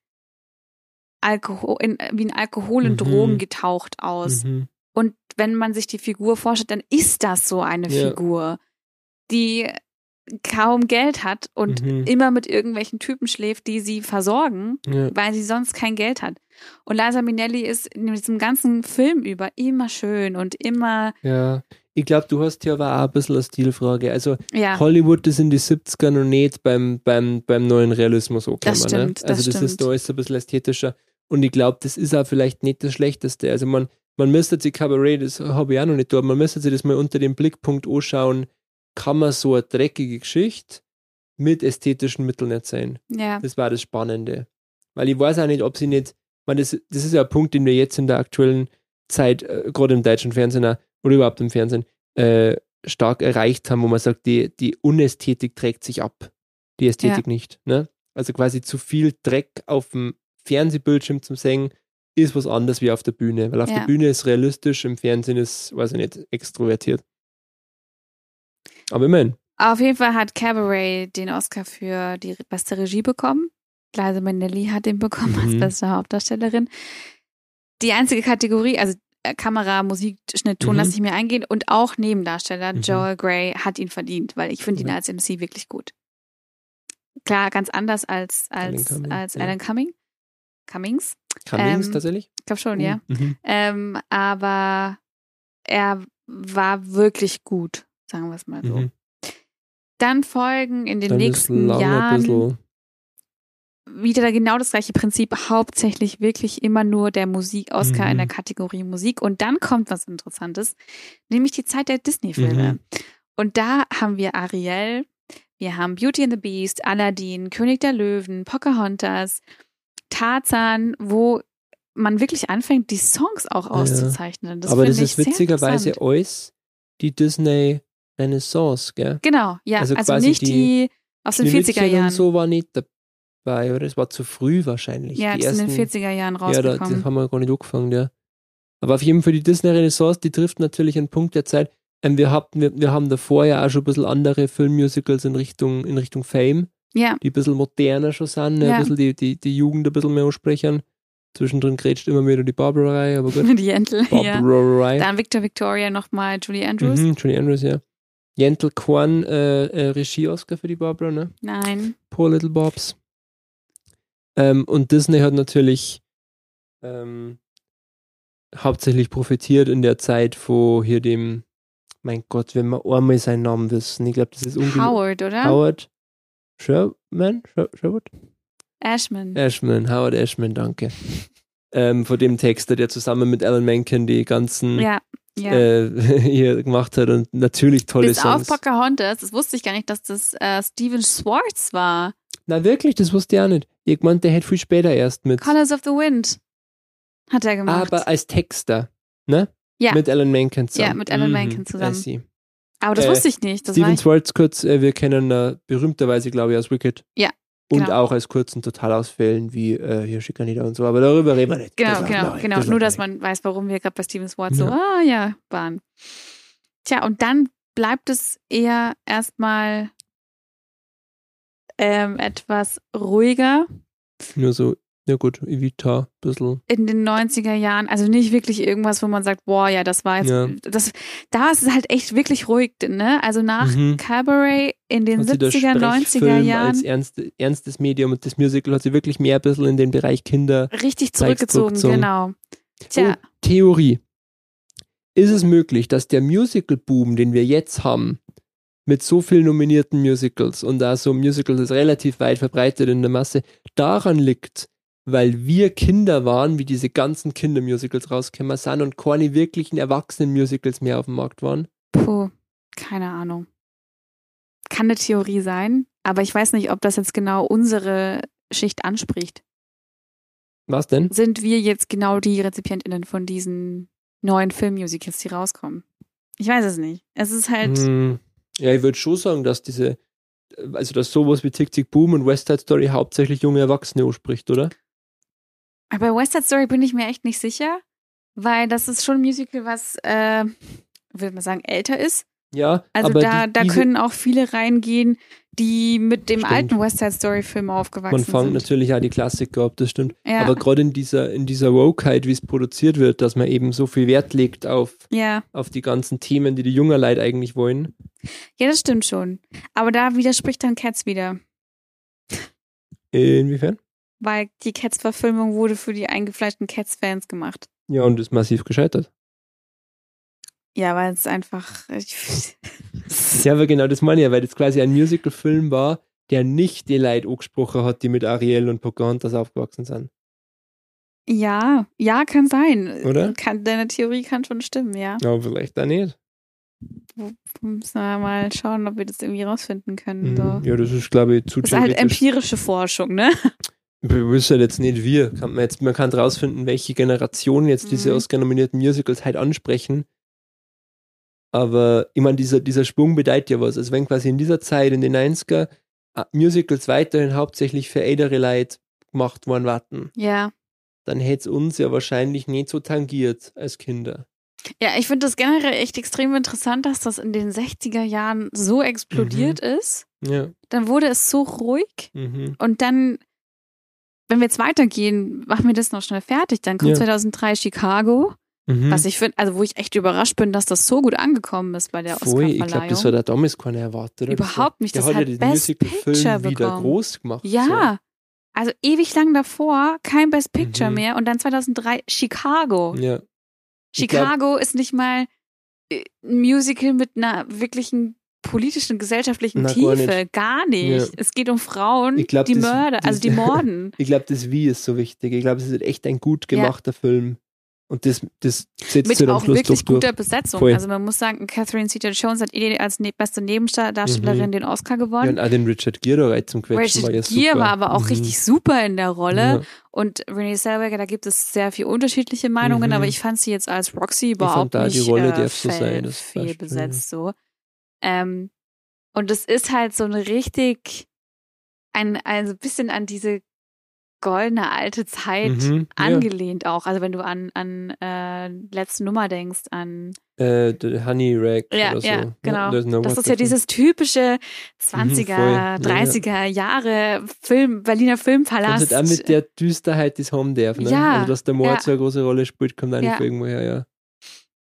Alkohol, in, wie in Alkohol und Mhm. Drogen getaucht aus. Mhm. Und wenn man sich die Figur vorstellt, dann ist das so eine. Figur, die kaum Geld hat und Mhm. immer mit irgendwelchen Typen schläft, die sie versorgen, weil sie sonst kein Geld hat. Und Liza Minnelli ist in diesem ganzen Film über immer schön und immer, ja. Ich glaube, du hast hier aber auch ein bisschen eine Stilfrage. Also ja, Hollywood ist in die 70er noch nicht beim, beim, beim neuen Realismus angekommen. Das stimmt, ne? das Also das ist stimmt. da alles ein bisschen ästhetischer. Und ich glaube, das ist auch vielleicht nicht das Schlechteste. Also man, man müsste sich Cabaret, das habe ich auch noch nicht da, man müsste sich das mal unter dem Blickpunkt anschauen, kann man so eine dreckige Geschichte mit ästhetischen Mitteln erzählen. ja, Das war das Spannende. Weil ich weiß auch nicht, ob sie nicht, man, das, das ist ja ein Punkt, den wir jetzt in der aktuellen Zeit, äh, gerade im deutschen Fernsehen auch, oder überhaupt im Fernsehen, äh, stark erreicht haben, wo man sagt, die, die Unästhetik trägt sich ab, die Ästhetik nicht. Ne? Also quasi zu viel Dreck auf dem Fernsehbildschirm zum Singen ist was anderes wie auf der Bühne. Weil auf Ja. der Bühne ist realistisch, im Fernsehen ist, weiß ich nicht, extrovertiert. Aber immerhin. Auf jeden Fall hat Cabaret den Oscar für die beste Regie bekommen. Liza Minnelli hat den bekommen als Mhm. beste Hauptdarstellerin. Die einzige Kategorie, also Kamera, Musik, Schnitt, Ton, Mhm. lasse ich mir eingehen und auch Nebendarsteller Mhm. Joel Grey hat ihn verdient, weil ich finde ihn Ja. als MC wirklich gut. Klar, ganz anders als Alan als Cumming, als ja. Alan Cumming. Cummings, Cummings Ähm, tatsächlich? ich glaube schon, ja. Mhm. Ähm, aber er war wirklich gut, sagen wir es mal so. Mhm. Dann folgen in den Dann nächsten Jahren wieder genau das gleiche Prinzip, hauptsächlich wirklich immer nur der Musik-Oscar Mhm. in der Kategorie Musik. Und dann kommt was Interessantes, nämlich die Zeit der Disney-Filme. Mhm. Und da haben wir Ariel, wir haben Beauty and the Beast, Aladdin, König der Löwen, Pocahontas, Tarzan, wo man wirklich anfängt, die Songs auch auszuzeichnen. Das Aber das ist witzigerweise alles die Disney Renaissance, gell? Genau, ja, also also, nicht die die, aus den 40er Schneewittchen Jahren. so war nicht dabei, oder? Es war zu früh wahrscheinlich. ja, die das ist in ersten, den 40er Jahren Ja, da, rausgekommen. das haben wir gar nicht angefangen, ja. Aber auf jeden Fall die Disney Renaissance, die trifft natürlich einen Punkt der Zeit. Ähm, wir, hatten, wir, wir haben davor ja auch schon ein bisschen andere Filmmusicals in Richtung, in Richtung Fame, ja, die ein bisschen moderner schon sind, ne? Ja. ein bisschen die, die, die Jugend ein bisschen mehr ansprechen. Zwischendrin grätscht immer wieder die Barbara-Reihe, aber gut. die Jentl. ja. Dann Victor Victoria nochmal Julie Andrews. Mhm, Julie Andrews, ja. Jentel Korn, äh, äh, Regie-Oscar für die Barbara, ne? Nein. Poor Little Bobs. Ähm, und Disney hat natürlich ähm, hauptsächlich profitiert in der Zeit von hier dem, mein Gott, wenn wir einmal seinen Namen wissen, ich glaube, das ist ungefähr Howard, oder? Howard Sherman? Sher Sherwood? Ashman. Ashman, Howard Ashman, danke. ähm, von dem Texter, der zusammen mit Alan Menken die ganzen ja, ja. äh, hier gemacht hat und natürlich tolle Bis auf Songs. Pocahontas, das wusste ich gar nicht, dass das äh, Steven Schwartz war. Na wirklich, das wusste ich auch nicht. Ich meinte, der hätte viel später erst mit. Colors of the Wind hat er gemacht. Aber als Texter, ne? Ja. Mit Alan Menken zusammen. Ja, mit Alan Menken zusammen. Aber das äh, wusste ich nicht. Das Steven ich, Schwartz kurz, äh, wir kennen äh, berühmterweise, glaube ich, aus Wicked. Ja, Und genau. auch als kurzen Totalausfällen wie äh, hier Schikanida und so. Aber darüber reden wir nicht. genau, Das genau, genau. Das Nur, dass man weiß, warum wir gerade bei Steven Schwartz so, Ja. ah ja, waren. Tja, und dann bleibt es eher erstmal ähm, etwas ruhiger Nur so, ja gut, Evita, ein bisschen. in den 90er Jahren. Also nicht wirklich irgendwas, wo man sagt, boah, ja, das war jetzt, Ja. das, da ist es halt echt wirklich ruhig, ne? Also nach Mhm. Cabaret in den Hat sie der 70er, 90er Sprechfilm Jahren als ernst, ernstes Medium und das Musical hat sie wirklich mehr ein bisschen in den Bereich Kinder. richtig zurückgezogen, genau. Tja, Oh, Theorie. Ist es möglich, dass der Musical-Boom, den wir jetzt haben, mit so vielen nominierten Musicals und da so Musicals ist relativ weit verbreitet in der Masse, daran liegt, weil wir Kinder waren, wie diese ganzen Kindermusicals rausgekommen sind und keine wirklichen Erwachsenen-Musicals mehr auf dem Markt waren? puh, keine Ahnung. Kann eine Theorie sein, aber ich weiß nicht, ob das jetzt genau unsere Schicht anspricht. Was denn? Sind wir jetzt genau die RezipientInnen von diesen neuen Filmmusicals, die rauskommen? Ich weiß es nicht. Es ist halt, Hm, ja, ich würde schon sagen, dass diese, also dass sowas wie Tick Tick Boom und West Side Story hauptsächlich junge Erwachsene anspricht, oder? bei West Side Story bin ich mir echt nicht sicher, weil das ist schon ein Musical, was, äh, würde man sagen, älter ist. Ja, Also aber da, da diese, können auch viele reingehen, die mit dem Stimmt. alten West Side Story Film aufgewachsen man fängt sind. natürlich auch die Klassiker ab, das stimmt. Ja, Aber gerade in dieser, in dieser Wokeheit, wie es produziert wird, dass man eben so viel Wert legt auf, ja, auf die ganzen Themen, die die jungen Leute eigentlich wollen. ja, das stimmt schon. Aber da widerspricht dann Cats wieder, Inwiefern? weil die Cats-Verfilmung wurde für die eingefleischten Cats-Fans gemacht. Ja, und ist massiv gescheitert. Ja, weil es einfach. Ja, aber genau das meine ich ja, weil das quasi ein Musical-Film war, der nicht die Leute angesprochen hat, die mit Ariel und Pocahontas aufgewachsen sind. ja, ja, kann sein. Oder? Kann, deine Theorie kann schon stimmen, ja. Aber vielleicht auch nicht. Müssen wir mal schauen, ob wir das irgendwie rausfinden können. Mhm. So. Ja, das ist, glaube ich, zu Das ist halt empirische Forschung, ne? Wir wissen halt jetzt nicht wir. Kann man, jetzt, man kann rausfinden, welche Generationen jetzt diese Mhm. Oscar-nominierten Musicals halt ansprechen. Aber ich meine, dieser, dieser Sprung bedeutet ja was. Also wenn quasi in dieser Zeit, in den 90er, äh, Musicals weiterhin hauptsächlich für ältere Leute gemacht worden warten, Ja. dann hätte es uns ja wahrscheinlich nicht so tangiert als Kinder. Ja, ich finde das generell echt extrem interessant, dass das in den 60er Jahren so explodiert ist. Ja. Dann wurde es so ruhig Mhm. und dann, wenn wir jetzt weitergehen, machen wir das noch schnell fertig. Dann kommt Ja. 2003 Chicago, Mhm. was ich finde, also wo ich echt überrascht bin, dass das so gut angekommen ist bei der Voll, ich glaube, Oscarverleihung. das hat er damals keiner erwartet. Überhaupt so. nicht, Der das hat ja den Best Musical-Film Picture wieder groß gemacht. Ja. Also ewig lang davor kein Best Picture Mhm. mehr und dann 2003 Chicago. So. Ja. Ich glaub- Chicago ist nicht mal äh, ein Musical mit einer wirklichen politischen, gesellschaftlichen Na, gar Tiefe. nicht. Gar nicht. Ja. Es geht um Frauen, glaub, die das- Mörder, also das- die Morden. Ich glaube, das Wie ist so wichtig. Ich glaube, es ist echt ein gut Ja. gemachter Film. Und das, das setzt mit sich am auch Schluss wirklich guter Besetzung. Voll. Also man muss sagen, Catherine Zeta-Jones hat eh als ne beste Nebendarstellerin Mhm. den Oscar Ja, gewonnen. und auch den Richard Gere rein zum Quetschen Richard war ja Gere super. war aber auch Mhm. richtig super in der Rolle. Ja. Und Renee Zellweger, da gibt es sehr viel unterschiedliche Meinungen, Mhm. aber ich fand sie jetzt als Roxy fand überhaupt da, die nicht Rolle äh, so sein, passt, besetzt so. Ähm, und es ist halt so eine richtig ein also ein bisschen an diese goldene alte Zeit Mhm, ja. angelehnt auch. Also wenn du an an äh, letzte Nummer denkst, an Äh, Honey Rag ja, oder so. ja, genau. no das ist ja dieses typische 20er, voll. Ja, ja. 30er Jahre Film, Berliner Filmpalast. halt auch mit der Düsterheit, die es haben darf. Ne? Ja, Also, dass der Mord ja. so eine große Rolle spielt, kommt eigentlich Ja. irgendwo her, ja.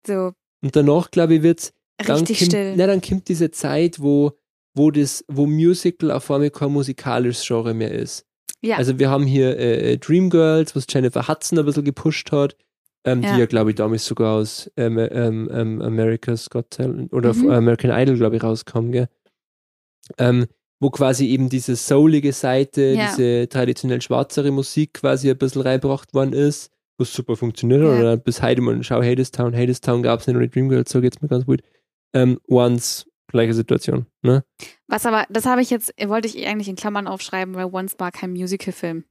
so Und danach, glaube ich, wird's dann richtig kommt, still. Na, dann kommt diese Zeit, wo, wo das, wo Musical auf einmal kein musikalisches Genre mehr ist. Ja. Also wir haben hier äh, Dreamgirls, was Jennifer Hudson ein bisschen gepusht hat, ähm, Ja. die ja, glaube ich, damals sogar aus ähm, ähm, ähm, America's Got Talent oder Mhm. American Idol, glaube ich, rauskam, gell? Ähm, wo quasi eben diese soulige Seite, Ja. diese traditionell schwarzere Musik quasi ein bisschen reingebracht worden ist, was super funktioniert hat. Oder bis heute mal, schau Hadestown, Hadestown gab es nicht, oder Dreamgirls, so geht's mir ganz gut. Ähm, Once, gleiche Situation, ne? Was aber, das habe ich jetzt, wollte ich eigentlich in Klammern aufschreiben, weil Once war kein Musical-Film.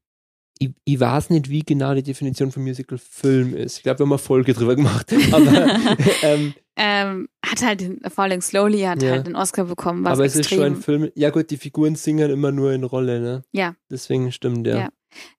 ich, ich weiß nicht, wie genau die Definition von Musical-Film ist. Ich glaube, wir haben eine Folge drüber gemacht. Aber, ähm, Ähm, hat halt den Falling Slowly, hat Ja. halt den Oscar bekommen, aber es ist schon ein. Film. Ja, gut, die Figuren singen immer nur in Rolle, ne? Ja. Deswegen stimmt, ja. Ja.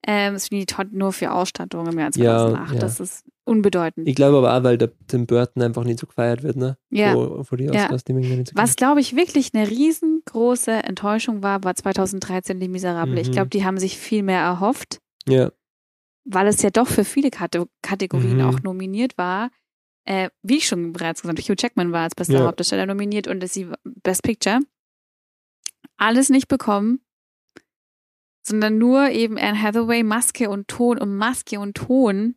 Ähm, es ist Todd nur für Ausstattung im Jahr Ja, 2008. ja. Das ist unbedeutend. Ich glaube aber auch, weil der Tim Burton einfach nicht so gefeiert wird, ne? ja. Vor, vor die Ja. Oscars, nicht so Was, glaube ich, wirklich eine riesengroße Enttäuschung war, war 2013 Die Miserable. Ich Mhm. glaube, die haben sich viel mehr erhofft, Ja, weil es ja doch für viele Kate Kategorien Mhm. auch nominiert war. Äh, wie ich schon bereits gesagt habe, Hugh Jackman war als bester Ja. Hauptdarsteller nominiert und ist die Best Picture. Alles nicht bekommen, sondern nur eben Anne Hathaway, Maske und Ton und Maske und Ton.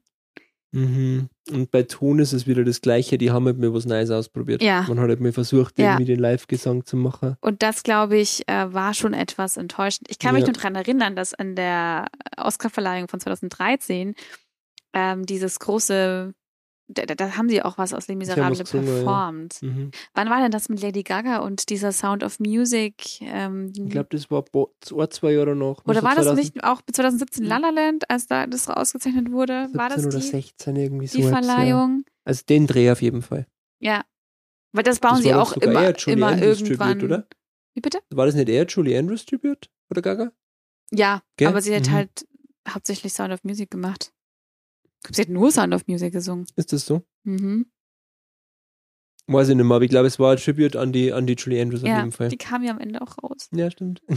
Mhm. Und bei Ton ist es wieder das Gleiche. Die haben halt mir was Neues ausprobiert. Ja. Man hat halt mir versucht, Ja. irgendwie den Live-Gesang zu machen. Und das, glaube ich, äh, war schon etwas enttäuschend. Ich kann mich Ja. nur daran erinnern, dass an der Oscarverleihung von 2013 ähm, dieses große, da, da- haben sie auch was aus Les Miserables gesungen, ja. performt. Mhm. Wann war denn das mit Lady Gaga und dieser Sound of Music? Ähm, Ich glaube, das war bo- zwei, Jahre noch. oder war das 2017 nicht auch 2017 La La Land, als da das ausgezeichnet wurde? War das oder die, 16 irgendwie so. die etwas, Ja. Verleihung? Also den Dreh auf jeden Fall. Ja. Weil das bauen Das sie auch immer, immer Andrews irgendwann. Tribute, oder? Wie bitte? War das nicht eher Julie Andrews Tribute oder Gaga? Ja, Gell? aber sie hat Mhm. halt hauptsächlich Sound of Music gemacht. Sie hat nur Sound of Music gesungen. Ist das so? Mhm. Weiß ich nicht mehr, aber ich glaube, es war ein Tribute an die, an die Julie Andrews ja, auf jeden Fall. Die kam ja am Ende auch raus. Ja, stimmt.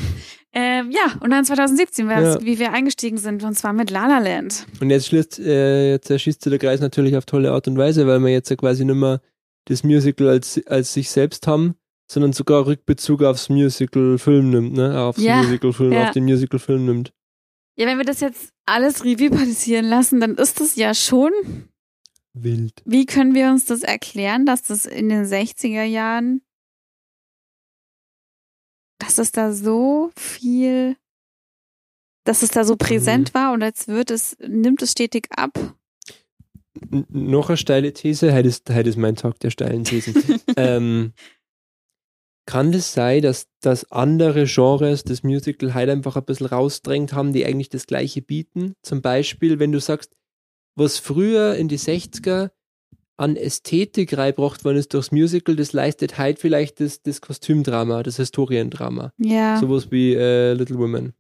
Ähm, ja, und dann 2017, ja. wie wir eingestiegen sind, und zwar mit La La Land. Und jetzt schließt, äh, jetzt erschießt der Kreis natürlich auf tolle Art und Weise, weil wir jetzt ja quasi nicht mehr das Musical als, als sich selbst haben, sondern sogar Rückbezug aufs Musical-Film nimmt, ne? Aufs Ja, Musical-Film, ja. auf den Musical-Film nimmt. Ja, wenn wir das jetzt alles Revue passieren lassen, dann ist das ja schon. Wild. Wie können wir uns das erklären, dass das in den 60er Jahren, dass es da so viel, dass es da so präsent war und jetzt wird es, nimmt es stetig ab? N noch eine steile These, heute ist, heute ist mein Tag der steilen Thesen. ähm, kann es sein, dass, dass andere Genres das Musical heute einfach ein bisschen rausdrängt haben, die eigentlich das gleiche bieten? Zum Beispiel, wenn du sagst, was früher in die 60er an Ästhetik reingebracht worden ist durchs Musical, das leistet heute vielleicht das, das Kostümdrama, das Historiendrama. Ja, Sowas wie äh, Little Women.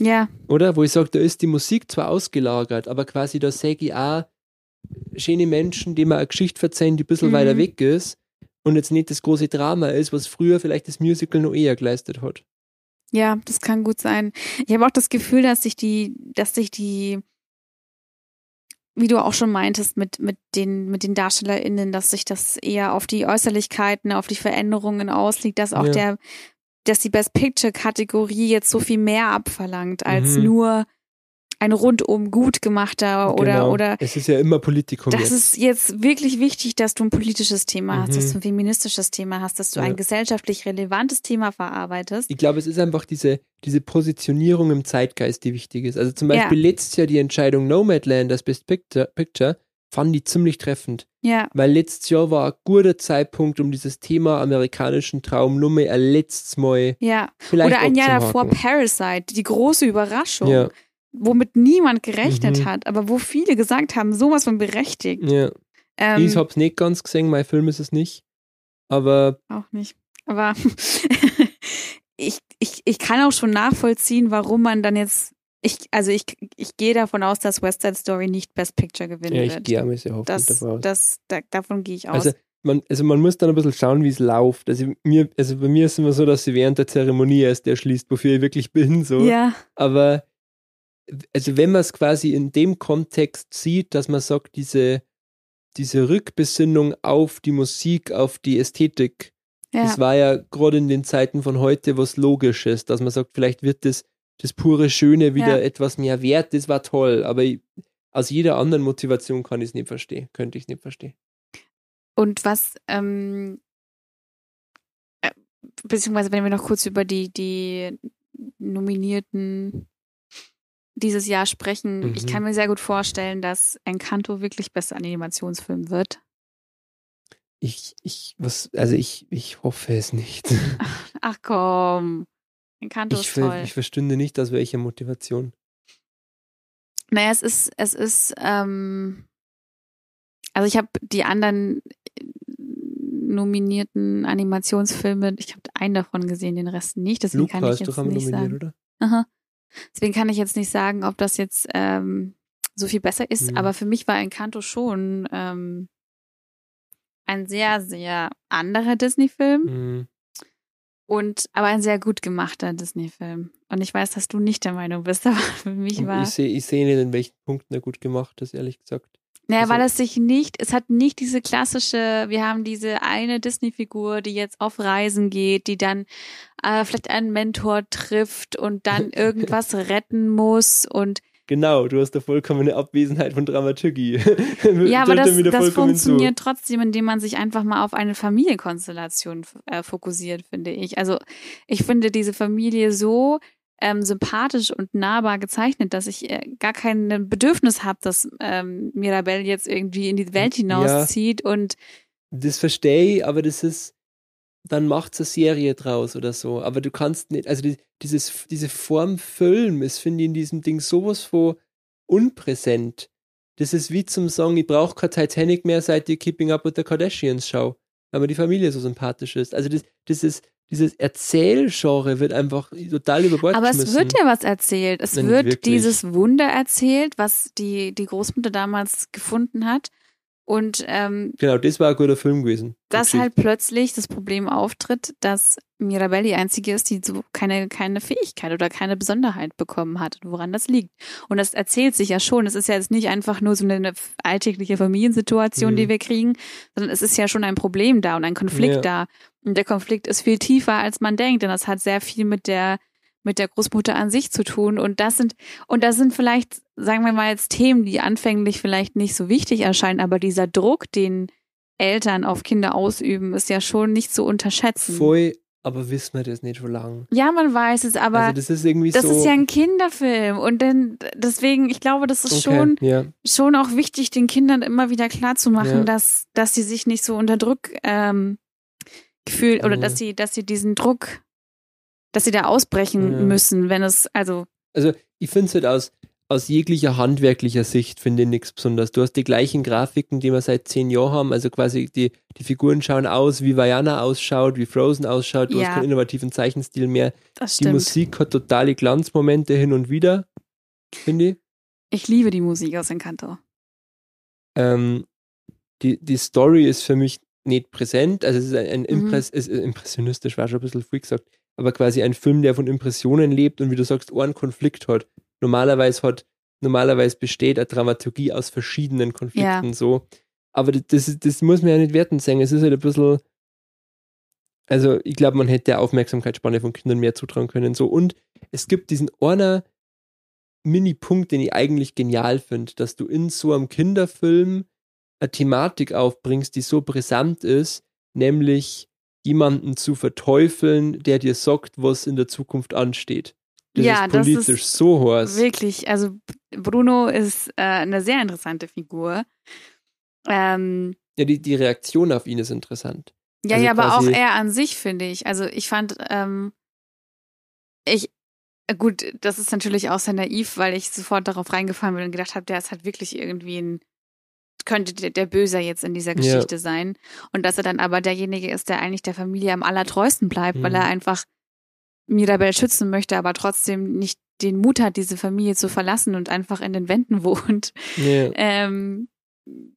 ja, Oder? Wo ich sage, da ist die Musik zwar ausgelagert, aber quasi da sage ich auch schöne Menschen, die mir eine Geschichte erzählen, die ein bisschen Mhm. weiter weg ist und jetzt nicht das große Drama ist, was früher vielleicht das Musical noch eher geleistet hat. ja, das kann gut sein. Ich habe auch das Gefühl, dass sich die, dass sich die, wie du auch schon meintest, mit, mit den, mit den DarstellerInnen, dass sich das eher auf die Äußerlichkeiten, auf die Veränderungen ausliegt, dass auch Ja. der, dass die Best Picture Kategorie jetzt so viel mehr abverlangt als Mhm. nur ein rundum gut gemachter oder, Genau. oder Es ist ja immer Politikum das jetzt. ist jetzt wirklich wichtig, dass du ein politisches Thema hast, dass Mhm. du ein feministisches Thema hast, dass du Ja. ein gesellschaftlich relevantes Thema verarbeitest. ich glaube, es ist einfach diese, diese Positionierung im Zeitgeist, die wichtig ist. Also zum Beispiel letztes Jahr die Entscheidung Nomadland als Best Picture, Picture fand ich ziemlich treffend. Ja, Weil letztes Jahr war ein guter Zeitpunkt, um dieses Thema amerikanischen Traum nur mehr ein letztes Mal ja. vielleicht Oder ein Jahr davor. Parasite, die große Überraschung, Ja, womit niemand gerechnet Mhm. hat, aber wo viele gesagt haben, sowas von berechtigt. ja. Ähm, ich hab's nicht ganz gesehen, mein Film ist es nicht. Aber auch nicht. Aber ich, ich, ich kann auch schon nachvollziehen, warum man dann jetzt. Ich, also ich, ich gehe davon aus, dass West Side Story nicht Best Picture gewinnen ja, ich wird. gehe einmal sehr hoffentlich das, davon aus. das, da, davon gehe ich aus. Also man, also man muss dann ein bisschen schauen, wie es läuft. Also, mir, also bei mir ist es immer so, dass sie während der Zeremonie erst erschließt, wofür ich wirklich bin. So. ja, Aber also wenn man es quasi in dem Kontext sieht, dass man sagt, diese, diese Rückbesinnung auf die Musik, auf die Ästhetik, ja. das war ja gerade in den Zeiten von heute was Logisches, dass man sagt, vielleicht wird das, das pure Schöne wieder Ja. etwas mehr wert, das war toll, aber ich, aus jeder anderen Motivation kann ich es nicht verstehen, könnte ich es nicht verstehen. Und was, ähm, äh, beziehungsweise wenn wir noch kurz über die, die Nominierten dieses Jahr sprechen, ich Mhm. kann mir sehr gut vorstellen, dass Encanto wirklich bester Animationsfilm wird. Ich, ich, was, also ich, ich hoffe es nicht. Ach komm, Encanto Ich, ist toll. ich verstünde nicht, aus welcher Motivation. Naja, es ist, es ist, ähm, also ich habe die anderen äh, nominierten Animationsfilme, ich habe einen davon gesehen, den Rest nicht, deswegen Luca kann ich jetzt nicht nominiert, sagen. oder? Aha. Deswegen kann ich jetzt nicht sagen, ob das jetzt ähm, so viel besser ist, Mhm. aber für mich war Encanto schon ähm, ein sehr, sehr anderer Disney-Film Mhm. und aber ein sehr gut gemachter Disney-Film. Und ich weiß, dass du nicht der Meinung bist, aber für mich war. Ich sehe ich seh nicht, in welchen Punkten er gut gemacht ist, ehrlich gesagt. Naja, Also- weil es sich nicht, es hat nicht diese klassische, wir haben diese eine Disney-Figur, die jetzt auf Reisen geht, die dann äh, vielleicht einen Mentor trifft und dann irgendwas retten muss und Genau, du hast da vollkommene Abwesenheit von Dramaturgie. ja, aber das, das vollkommen zu. funktioniert trotzdem, indem man sich einfach mal auf eine Familienkonstellation äh, fokussiert, finde ich. Also ich finde diese Familie so ähm, sympathisch und nahbar gezeichnet, dass ich äh, gar kein Bedürfnis habe, dass ähm, Mirabelle jetzt irgendwie in die Welt hinauszieht und Das verstehe ich, aber das ist, dann macht's eine Serie draus oder so. Aber du kannst nicht, also die, dieses, diese Form Film ist, finde ich, in diesem Ding sowas von unpräsent. Das ist wie zum Song, ich brauche kein Titanic mehr, seit die Keeping Up with the Kardashians schau. Weil mir die Familie so sympathisch ist. Also das, das ist, dieses Erzählgenre wird einfach total über Bord Aber es wird ja was erzählt. Es Nein, wird wirklich. dieses Wunder erzählt, was die, die Großmutter damals gefunden hat. Und ähm, genau, das war ein guter Film gewesen. Dass halt plötzlich das Problem auftritt, dass Mirabelle die einzige ist, die so keine, keine Fähigkeit oder keine Besonderheit bekommen hat woran das liegt. Und das erzählt sich ja schon. Es ist ja jetzt nicht einfach nur so eine alltägliche Familiensituation, mhm. die wir kriegen, sondern es ist ja schon ein Problem da und ein Konflikt ja. da. Und der Konflikt ist viel tiefer, als man denkt, denn das hat sehr viel mit der mit der Großmutter an sich zu tun. Und das sind, und das sind vielleicht, sagen wir mal jetzt Themen, die anfänglich vielleicht nicht so wichtig erscheinen, aber dieser Druck, den Eltern auf Kinder ausüben, ist ja schon nicht zu unterschätzen. Voll, aber wissen wir das nicht schon lange. Ja, man weiß es, aber also das ist irgendwie das so. ist ja ein Kinderfilm und dann deswegen, ich glaube, das ist okay, schon ja. schon auch wichtig, den Kindern immer wieder klarzumachen, ja. dass dass sie sich nicht so unter Druck ähm, fühlen oder mhm. dass sie dass sie diesen Druck, dass sie da ausbrechen ja. müssen, wenn es also. Also ich finde es halt aus aus jeglicher handwerklicher Sicht finde ich nichts besonders. Du hast die gleichen Grafiken, die wir seit zehn Jahren haben. Also quasi die, die Figuren schauen aus, wie Vajana ausschaut, wie Frozen ausschaut. Du ja. hast keinen innovativen Zeichenstil mehr. Das stimmt. Die Musik hat totale Glanzmomente hin und wieder, finde ich. Ich liebe die Musik aus Encanto. Ähm, die, die Story ist für mich nicht präsent. Also es ist ein, ein mhm. Impress, ist impressionistisch, war schon ein bisschen früh gesagt, aber quasi ein Film, der von Impressionen lebt und wie du sagst, einen Konflikt hat normalerweise hat, normalerweise besteht eine Dramaturgie aus verschiedenen Konflikten ja. so. Aber das, das muss man ja nicht werten sagen. Es ist halt ein bisschen, also ich glaube, man hätte der Aufmerksamkeitsspanne von Kindern mehr zutrauen können. So. Und es gibt diesen einer Mini-Punkt, den ich eigentlich genial finde, dass du in so einem Kinderfilm eine Thematik aufbringst, die so brisant ist, nämlich jemanden zu verteufeln, der dir sagt, was in der Zukunft ansteht. Das ja, ist politisch das ist so hohes. Wirklich, also Bruno ist äh, eine sehr interessante Figur. Ähm, ja, die, die Reaktion auf ihn ist interessant. Ja, also ja, aber auch er an sich, finde ich. Also ich fand, ähm, ich, äh, gut, das ist natürlich auch sehr naiv, weil ich sofort darauf reingefallen bin und gedacht habe, der ist halt wirklich irgendwie ein, könnte der, der Böser jetzt in dieser Geschichte ja. sein. Und dass er dann aber derjenige ist, der eigentlich der Familie am allertreuesten bleibt, mhm. weil er einfach Mirabelle schützen möchte, aber trotzdem nicht den Mut hat, diese Familie zu verlassen und einfach in den Wänden wohnt, yeah. ähm,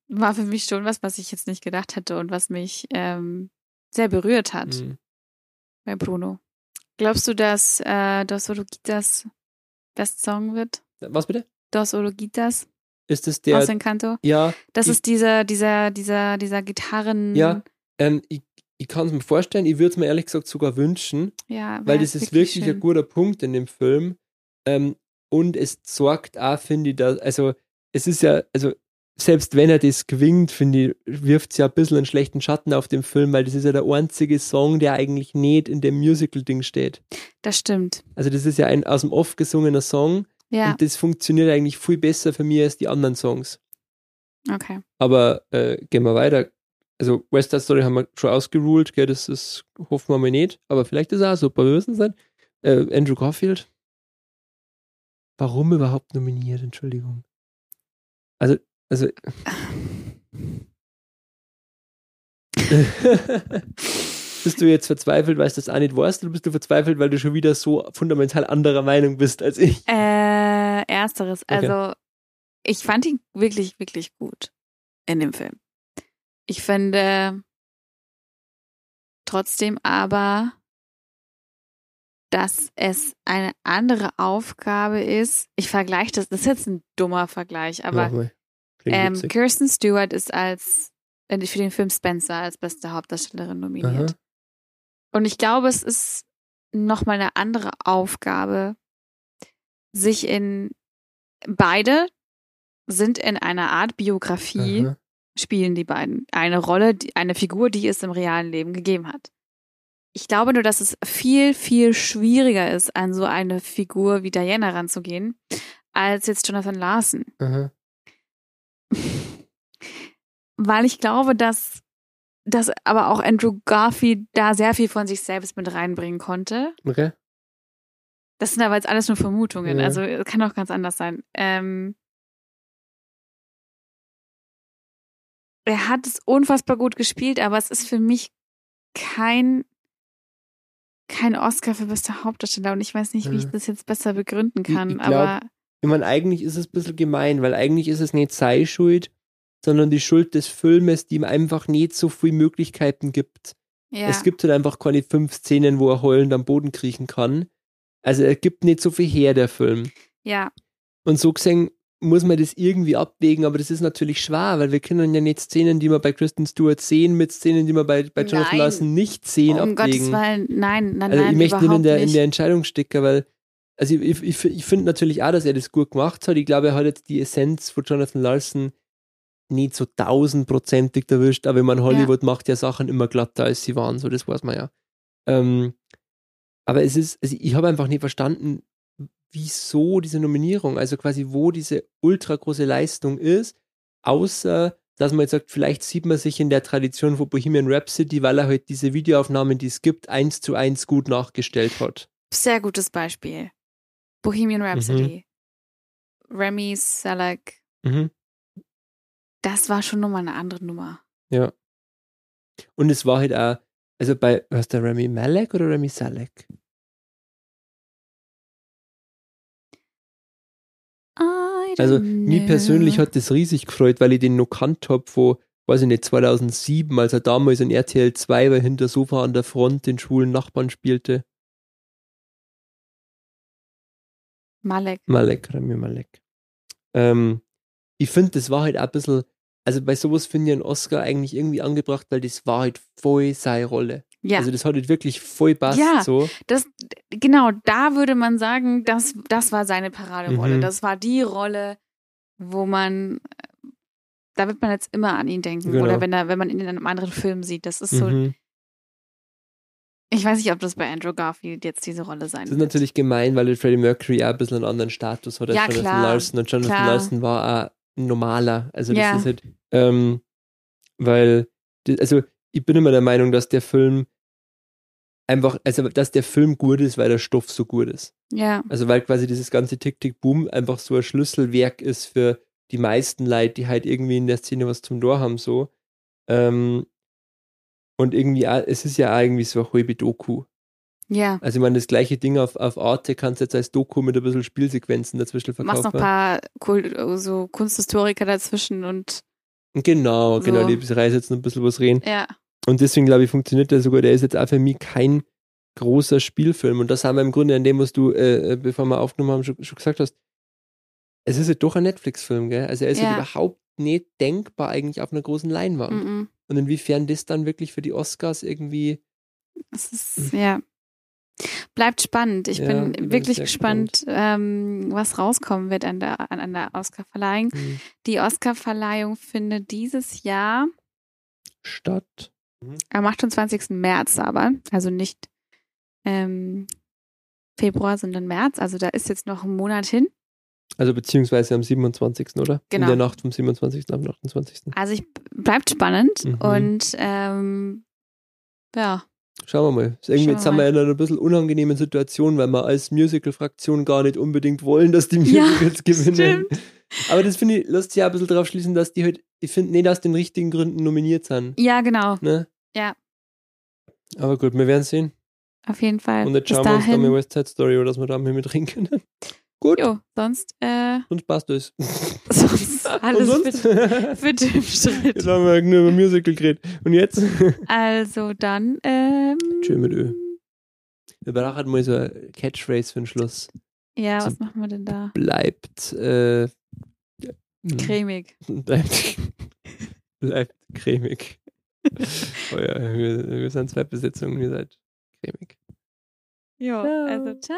war für mich schon was, was ich jetzt nicht gedacht hätte und was mich ähm, sehr berührt hat mhm. bei Bruno. Glaubst du, dass äh, Dos Oroquitas Best Song wird? Was bitte? Dos Oroquitas. Ist es der? Aus Encanto? Ja. Das ist dieser, dieser, dieser, dieser Gitarren. Ja. Ähm, ich ich kann es mir vorstellen, ich würde es mir ehrlich gesagt sogar wünschen, ja, weil das ist wirklich, wirklich ein guter Punkt in dem Film. Ähm, und es sorgt auch, finde ich, dass, also es ist ja, also selbst wenn er das gewinnt, finde ich, wirft es ja ein bisschen einen schlechten Schatten auf den Film, weil das ist ja der einzige Song, der eigentlich nicht in dem Musical-Ding steht. Das stimmt. Also das ist ja ein aus dem Off gesungener Song ja. und das funktioniert eigentlich viel besser für mich als die anderen Songs. Okay. Aber äh, gehen wir weiter also West Side Story haben wir schon ausgeruled, gell, das ist, hoffen wir mal nicht, aber vielleicht ist er auch super, wir wissen sein. Äh, Andrew Garfield. Warum überhaupt nominiert, Entschuldigung. Also, also. bist du jetzt verzweifelt, weil du das auch nicht weißt, oder bist du verzweifelt, weil du schon wieder so fundamental anderer Meinung bist als ich? Äh, ersteres. Okay. Also, ich fand ihn wirklich, wirklich gut in dem Film. Ich finde trotzdem aber, dass es eine andere Aufgabe ist. Ich vergleiche das, das ist jetzt ein dummer Vergleich, aber ähm, Kirsten Stewart ist als äh, für den Film Spencer als beste Hauptdarstellerin nominiert. Aha. Und ich glaube, es ist nochmal eine andere Aufgabe, sich in beide sind in einer Art Biografie Aha spielen die beiden eine Rolle, eine Figur, die es im realen Leben gegeben hat. Ich glaube nur, dass es viel, viel schwieriger ist, an so eine Figur wie Diana ranzugehen, als jetzt Jonathan Larson. Mhm. Weil ich glaube, dass, dass aber auch Andrew Garfield da sehr viel von sich selbst mit reinbringen konnte. Okay. Das sind aber jetzt alles nur Vermutungen, ja. also kann auch ganz anders sein. Ähm, er hat es unfassbar gut gespielt, aber es ist für mich kein kein Oscar für beste Hauptdarsteller und ich weiß nicht, wie ich das jetzt besser begründen kann, ich, ich glaub, aber ich meine, eigentlich ist es ein bisschen gemein, weil eigentlich ist es nicht sei Schuld, sondern die Schuld des Filmes, die ihm einfach nicht so viele Möglichkeiten gibt. Ja. Es gibt halt einfach keine fünf Szenen, wo er heulend am Boden kriechen kann. Also er gibt nicht so viel her, der Film. ja. Und so gesehen muss man das irgendwie abwägen, aber das ist natürlich schwer, weil wir können ja nicht Szenen, die wir bei Kristen Stewart sehen, mit Szenen, die wir bei, bei Jonathan. Larson nicht sehen, um Gottes abwägen. Willen, nein, nein, Also nein, ich möchte überhaupt in der, in der Entscheidung stecken, weil also ich, ich, ich finde natürlich auch, dass er das gut gemacht hat. Ich glaube, er hat jetzt die Essenz von Jonathan Larson nicht so tausendprozentig erwischt, aber ich meine, Hollywood macht ja Sachen immer glatter, als sie waren, so das weiß man ja. Ähm, aber es ist, also ich habe einfach nicht verstanden, wieso diese Nominierung, also quasi wo diese ultra große Leistung ist, außer dass man jetzt sagt, vielleicht sieht man sich in der Tradition von Bohemian Rhapsody, weil er halt diese Videoaufnahmen, die es gibt, eins zu eins gut nachgestellt hat. Sehr gutes Beispiel. Bohemian Rhapsody. Remy Selleck. Mhm. Das war schon nochmal eine andere Nummer. Ja. Und es war halt auch, also bei, was der Remy Malek oder Remy Salek? Also mir persönlich hat das riesig gefreut, weil ich den noch kannt habe von, weiß ich nicht, 2007, als er damals in RTL 2 bei Hinter Sofa an der Front den schwulen Nachbarn spielte. Malek. Malek, Remy Malek. Ähm, ich finde, das war halt auch ein bisschen, also bei sowas finde ich einen Oscar eigentlich irgendwie angebracht, weil das war halt voll seine Rolle. Ja, Also das hat halt wirklich voll passt Ja. so. das, genau, da würde man sagen, das, das war seine Paraderolle. Mhm. Das war die Rolle, wo man, da wird man jetzt immer an ihn denken. Genau. Oder wenn, er, wenn man ihn in einem anderen Film sieht. Das ist so, Mhm. ich weiß nicht, ob das bei Andrew Garfield jetzt diese Rolle sein Das ist wird. natürlich gemein, weil Freddie Mercury auch ein bisschen einen anderen Status hat als Ja, Jonathan klar, Larson. Und Jonathan klar. Larson war normaler. Also das Ja. ist halt, ähm, weil, also ich bin immer der Meinung, dass der Film einfach, also dass der Film gut ist, weil der Stoff so gut ist. Ja, Also weil quasi dieses ganze Tick-Tick-Boom einfach so ein Schlüsselwerk ist für die meisten Leute, die halt irgendwie in der Szene was zum Tor haben, so. Ähm, und irgendwie, es ist ja irgendwie so ein halbe Doku. Ja. Also ich meine, das gleiche Ding auf, auf Arte kannst du jetzt als Doku mit ein bisschen Spielsequenzen dazwischen Du machst noch verkaufen. ein paar Kult, so Kunsthistoriker dazwischen und Genau, genau, So. die Reise jetzt noch ein bisschen was reden. ja, Und deswegen glaube ich, funktioniert der sogar. Der ist jetzt auch für mich kein großer Spielfilm. Und das haben wir im Grunde an dem, was du, äh, äh, bevor wir aufgenommen haben, schon, schon gesagt hast. Es ist ja doch ein Netflix-Film, gell? Also er ist Ja. ja überhaupt nicht denkbar eigentlich auf einer großen Leinwand. mhm. Und inwiefern das dann wirklich für die Oscars irgendwie. es ist, ja. Bleibt spannend. Ich Ja, bin ich bin wirklich gespannt, ähm, was rauskommen wird an der, an, an der Oscarverleihung. hm, Die Oscarverleihung findet dieses Jahr statt. am 28. März aber, also nicht ähm, Februar, sondern März. Also da ist jetzt noch ein Monat hin. Also beziehungsweise am 27. oder? Genau. In der Nacht vom 27. auf den 28. Also ich bleibt spannend Mhm. und ähm, ja, Schauen wir mal. Ist Irgendwie, Schauen jetzt haben wir in einer ein bisschen unangenehmen Situation, weil wir als Musical-Fraktion gar nicht unbedingt wollen, dass die Ja, Musicals gewinnen. stimmt. Aber das finde ich, lässt sich ja ein bisschen darauf schließen, dass die halt, ich finde, nicht aus den richtigen Gründen nominiert sind. ja genau, Ne? Ja. Aber gut, wir werden sehen. auf jeden Fall. Und jetzt schauen wir uns dann mal dahin, West Side Story oder dass wir da mal mitreden können. Gut, jo, sonst, äh, sonst passt das. sonst alles Und sonst? Für, für den Schritt. Jetzt haben wir nur über Musical geredet. Und jetzt? Also dann, ähm, Tschö mit Ö. Wir brauchen mal so eine Catchphrase für den Schluss. Ja, was So- machen wir denn da? Bleibt, äh, Cremig. bleibt, bleibt cremig. oh ja, wir, wir sind zwei Besetzungen, ihr seid cremig. Jo, Ciao. also ciao.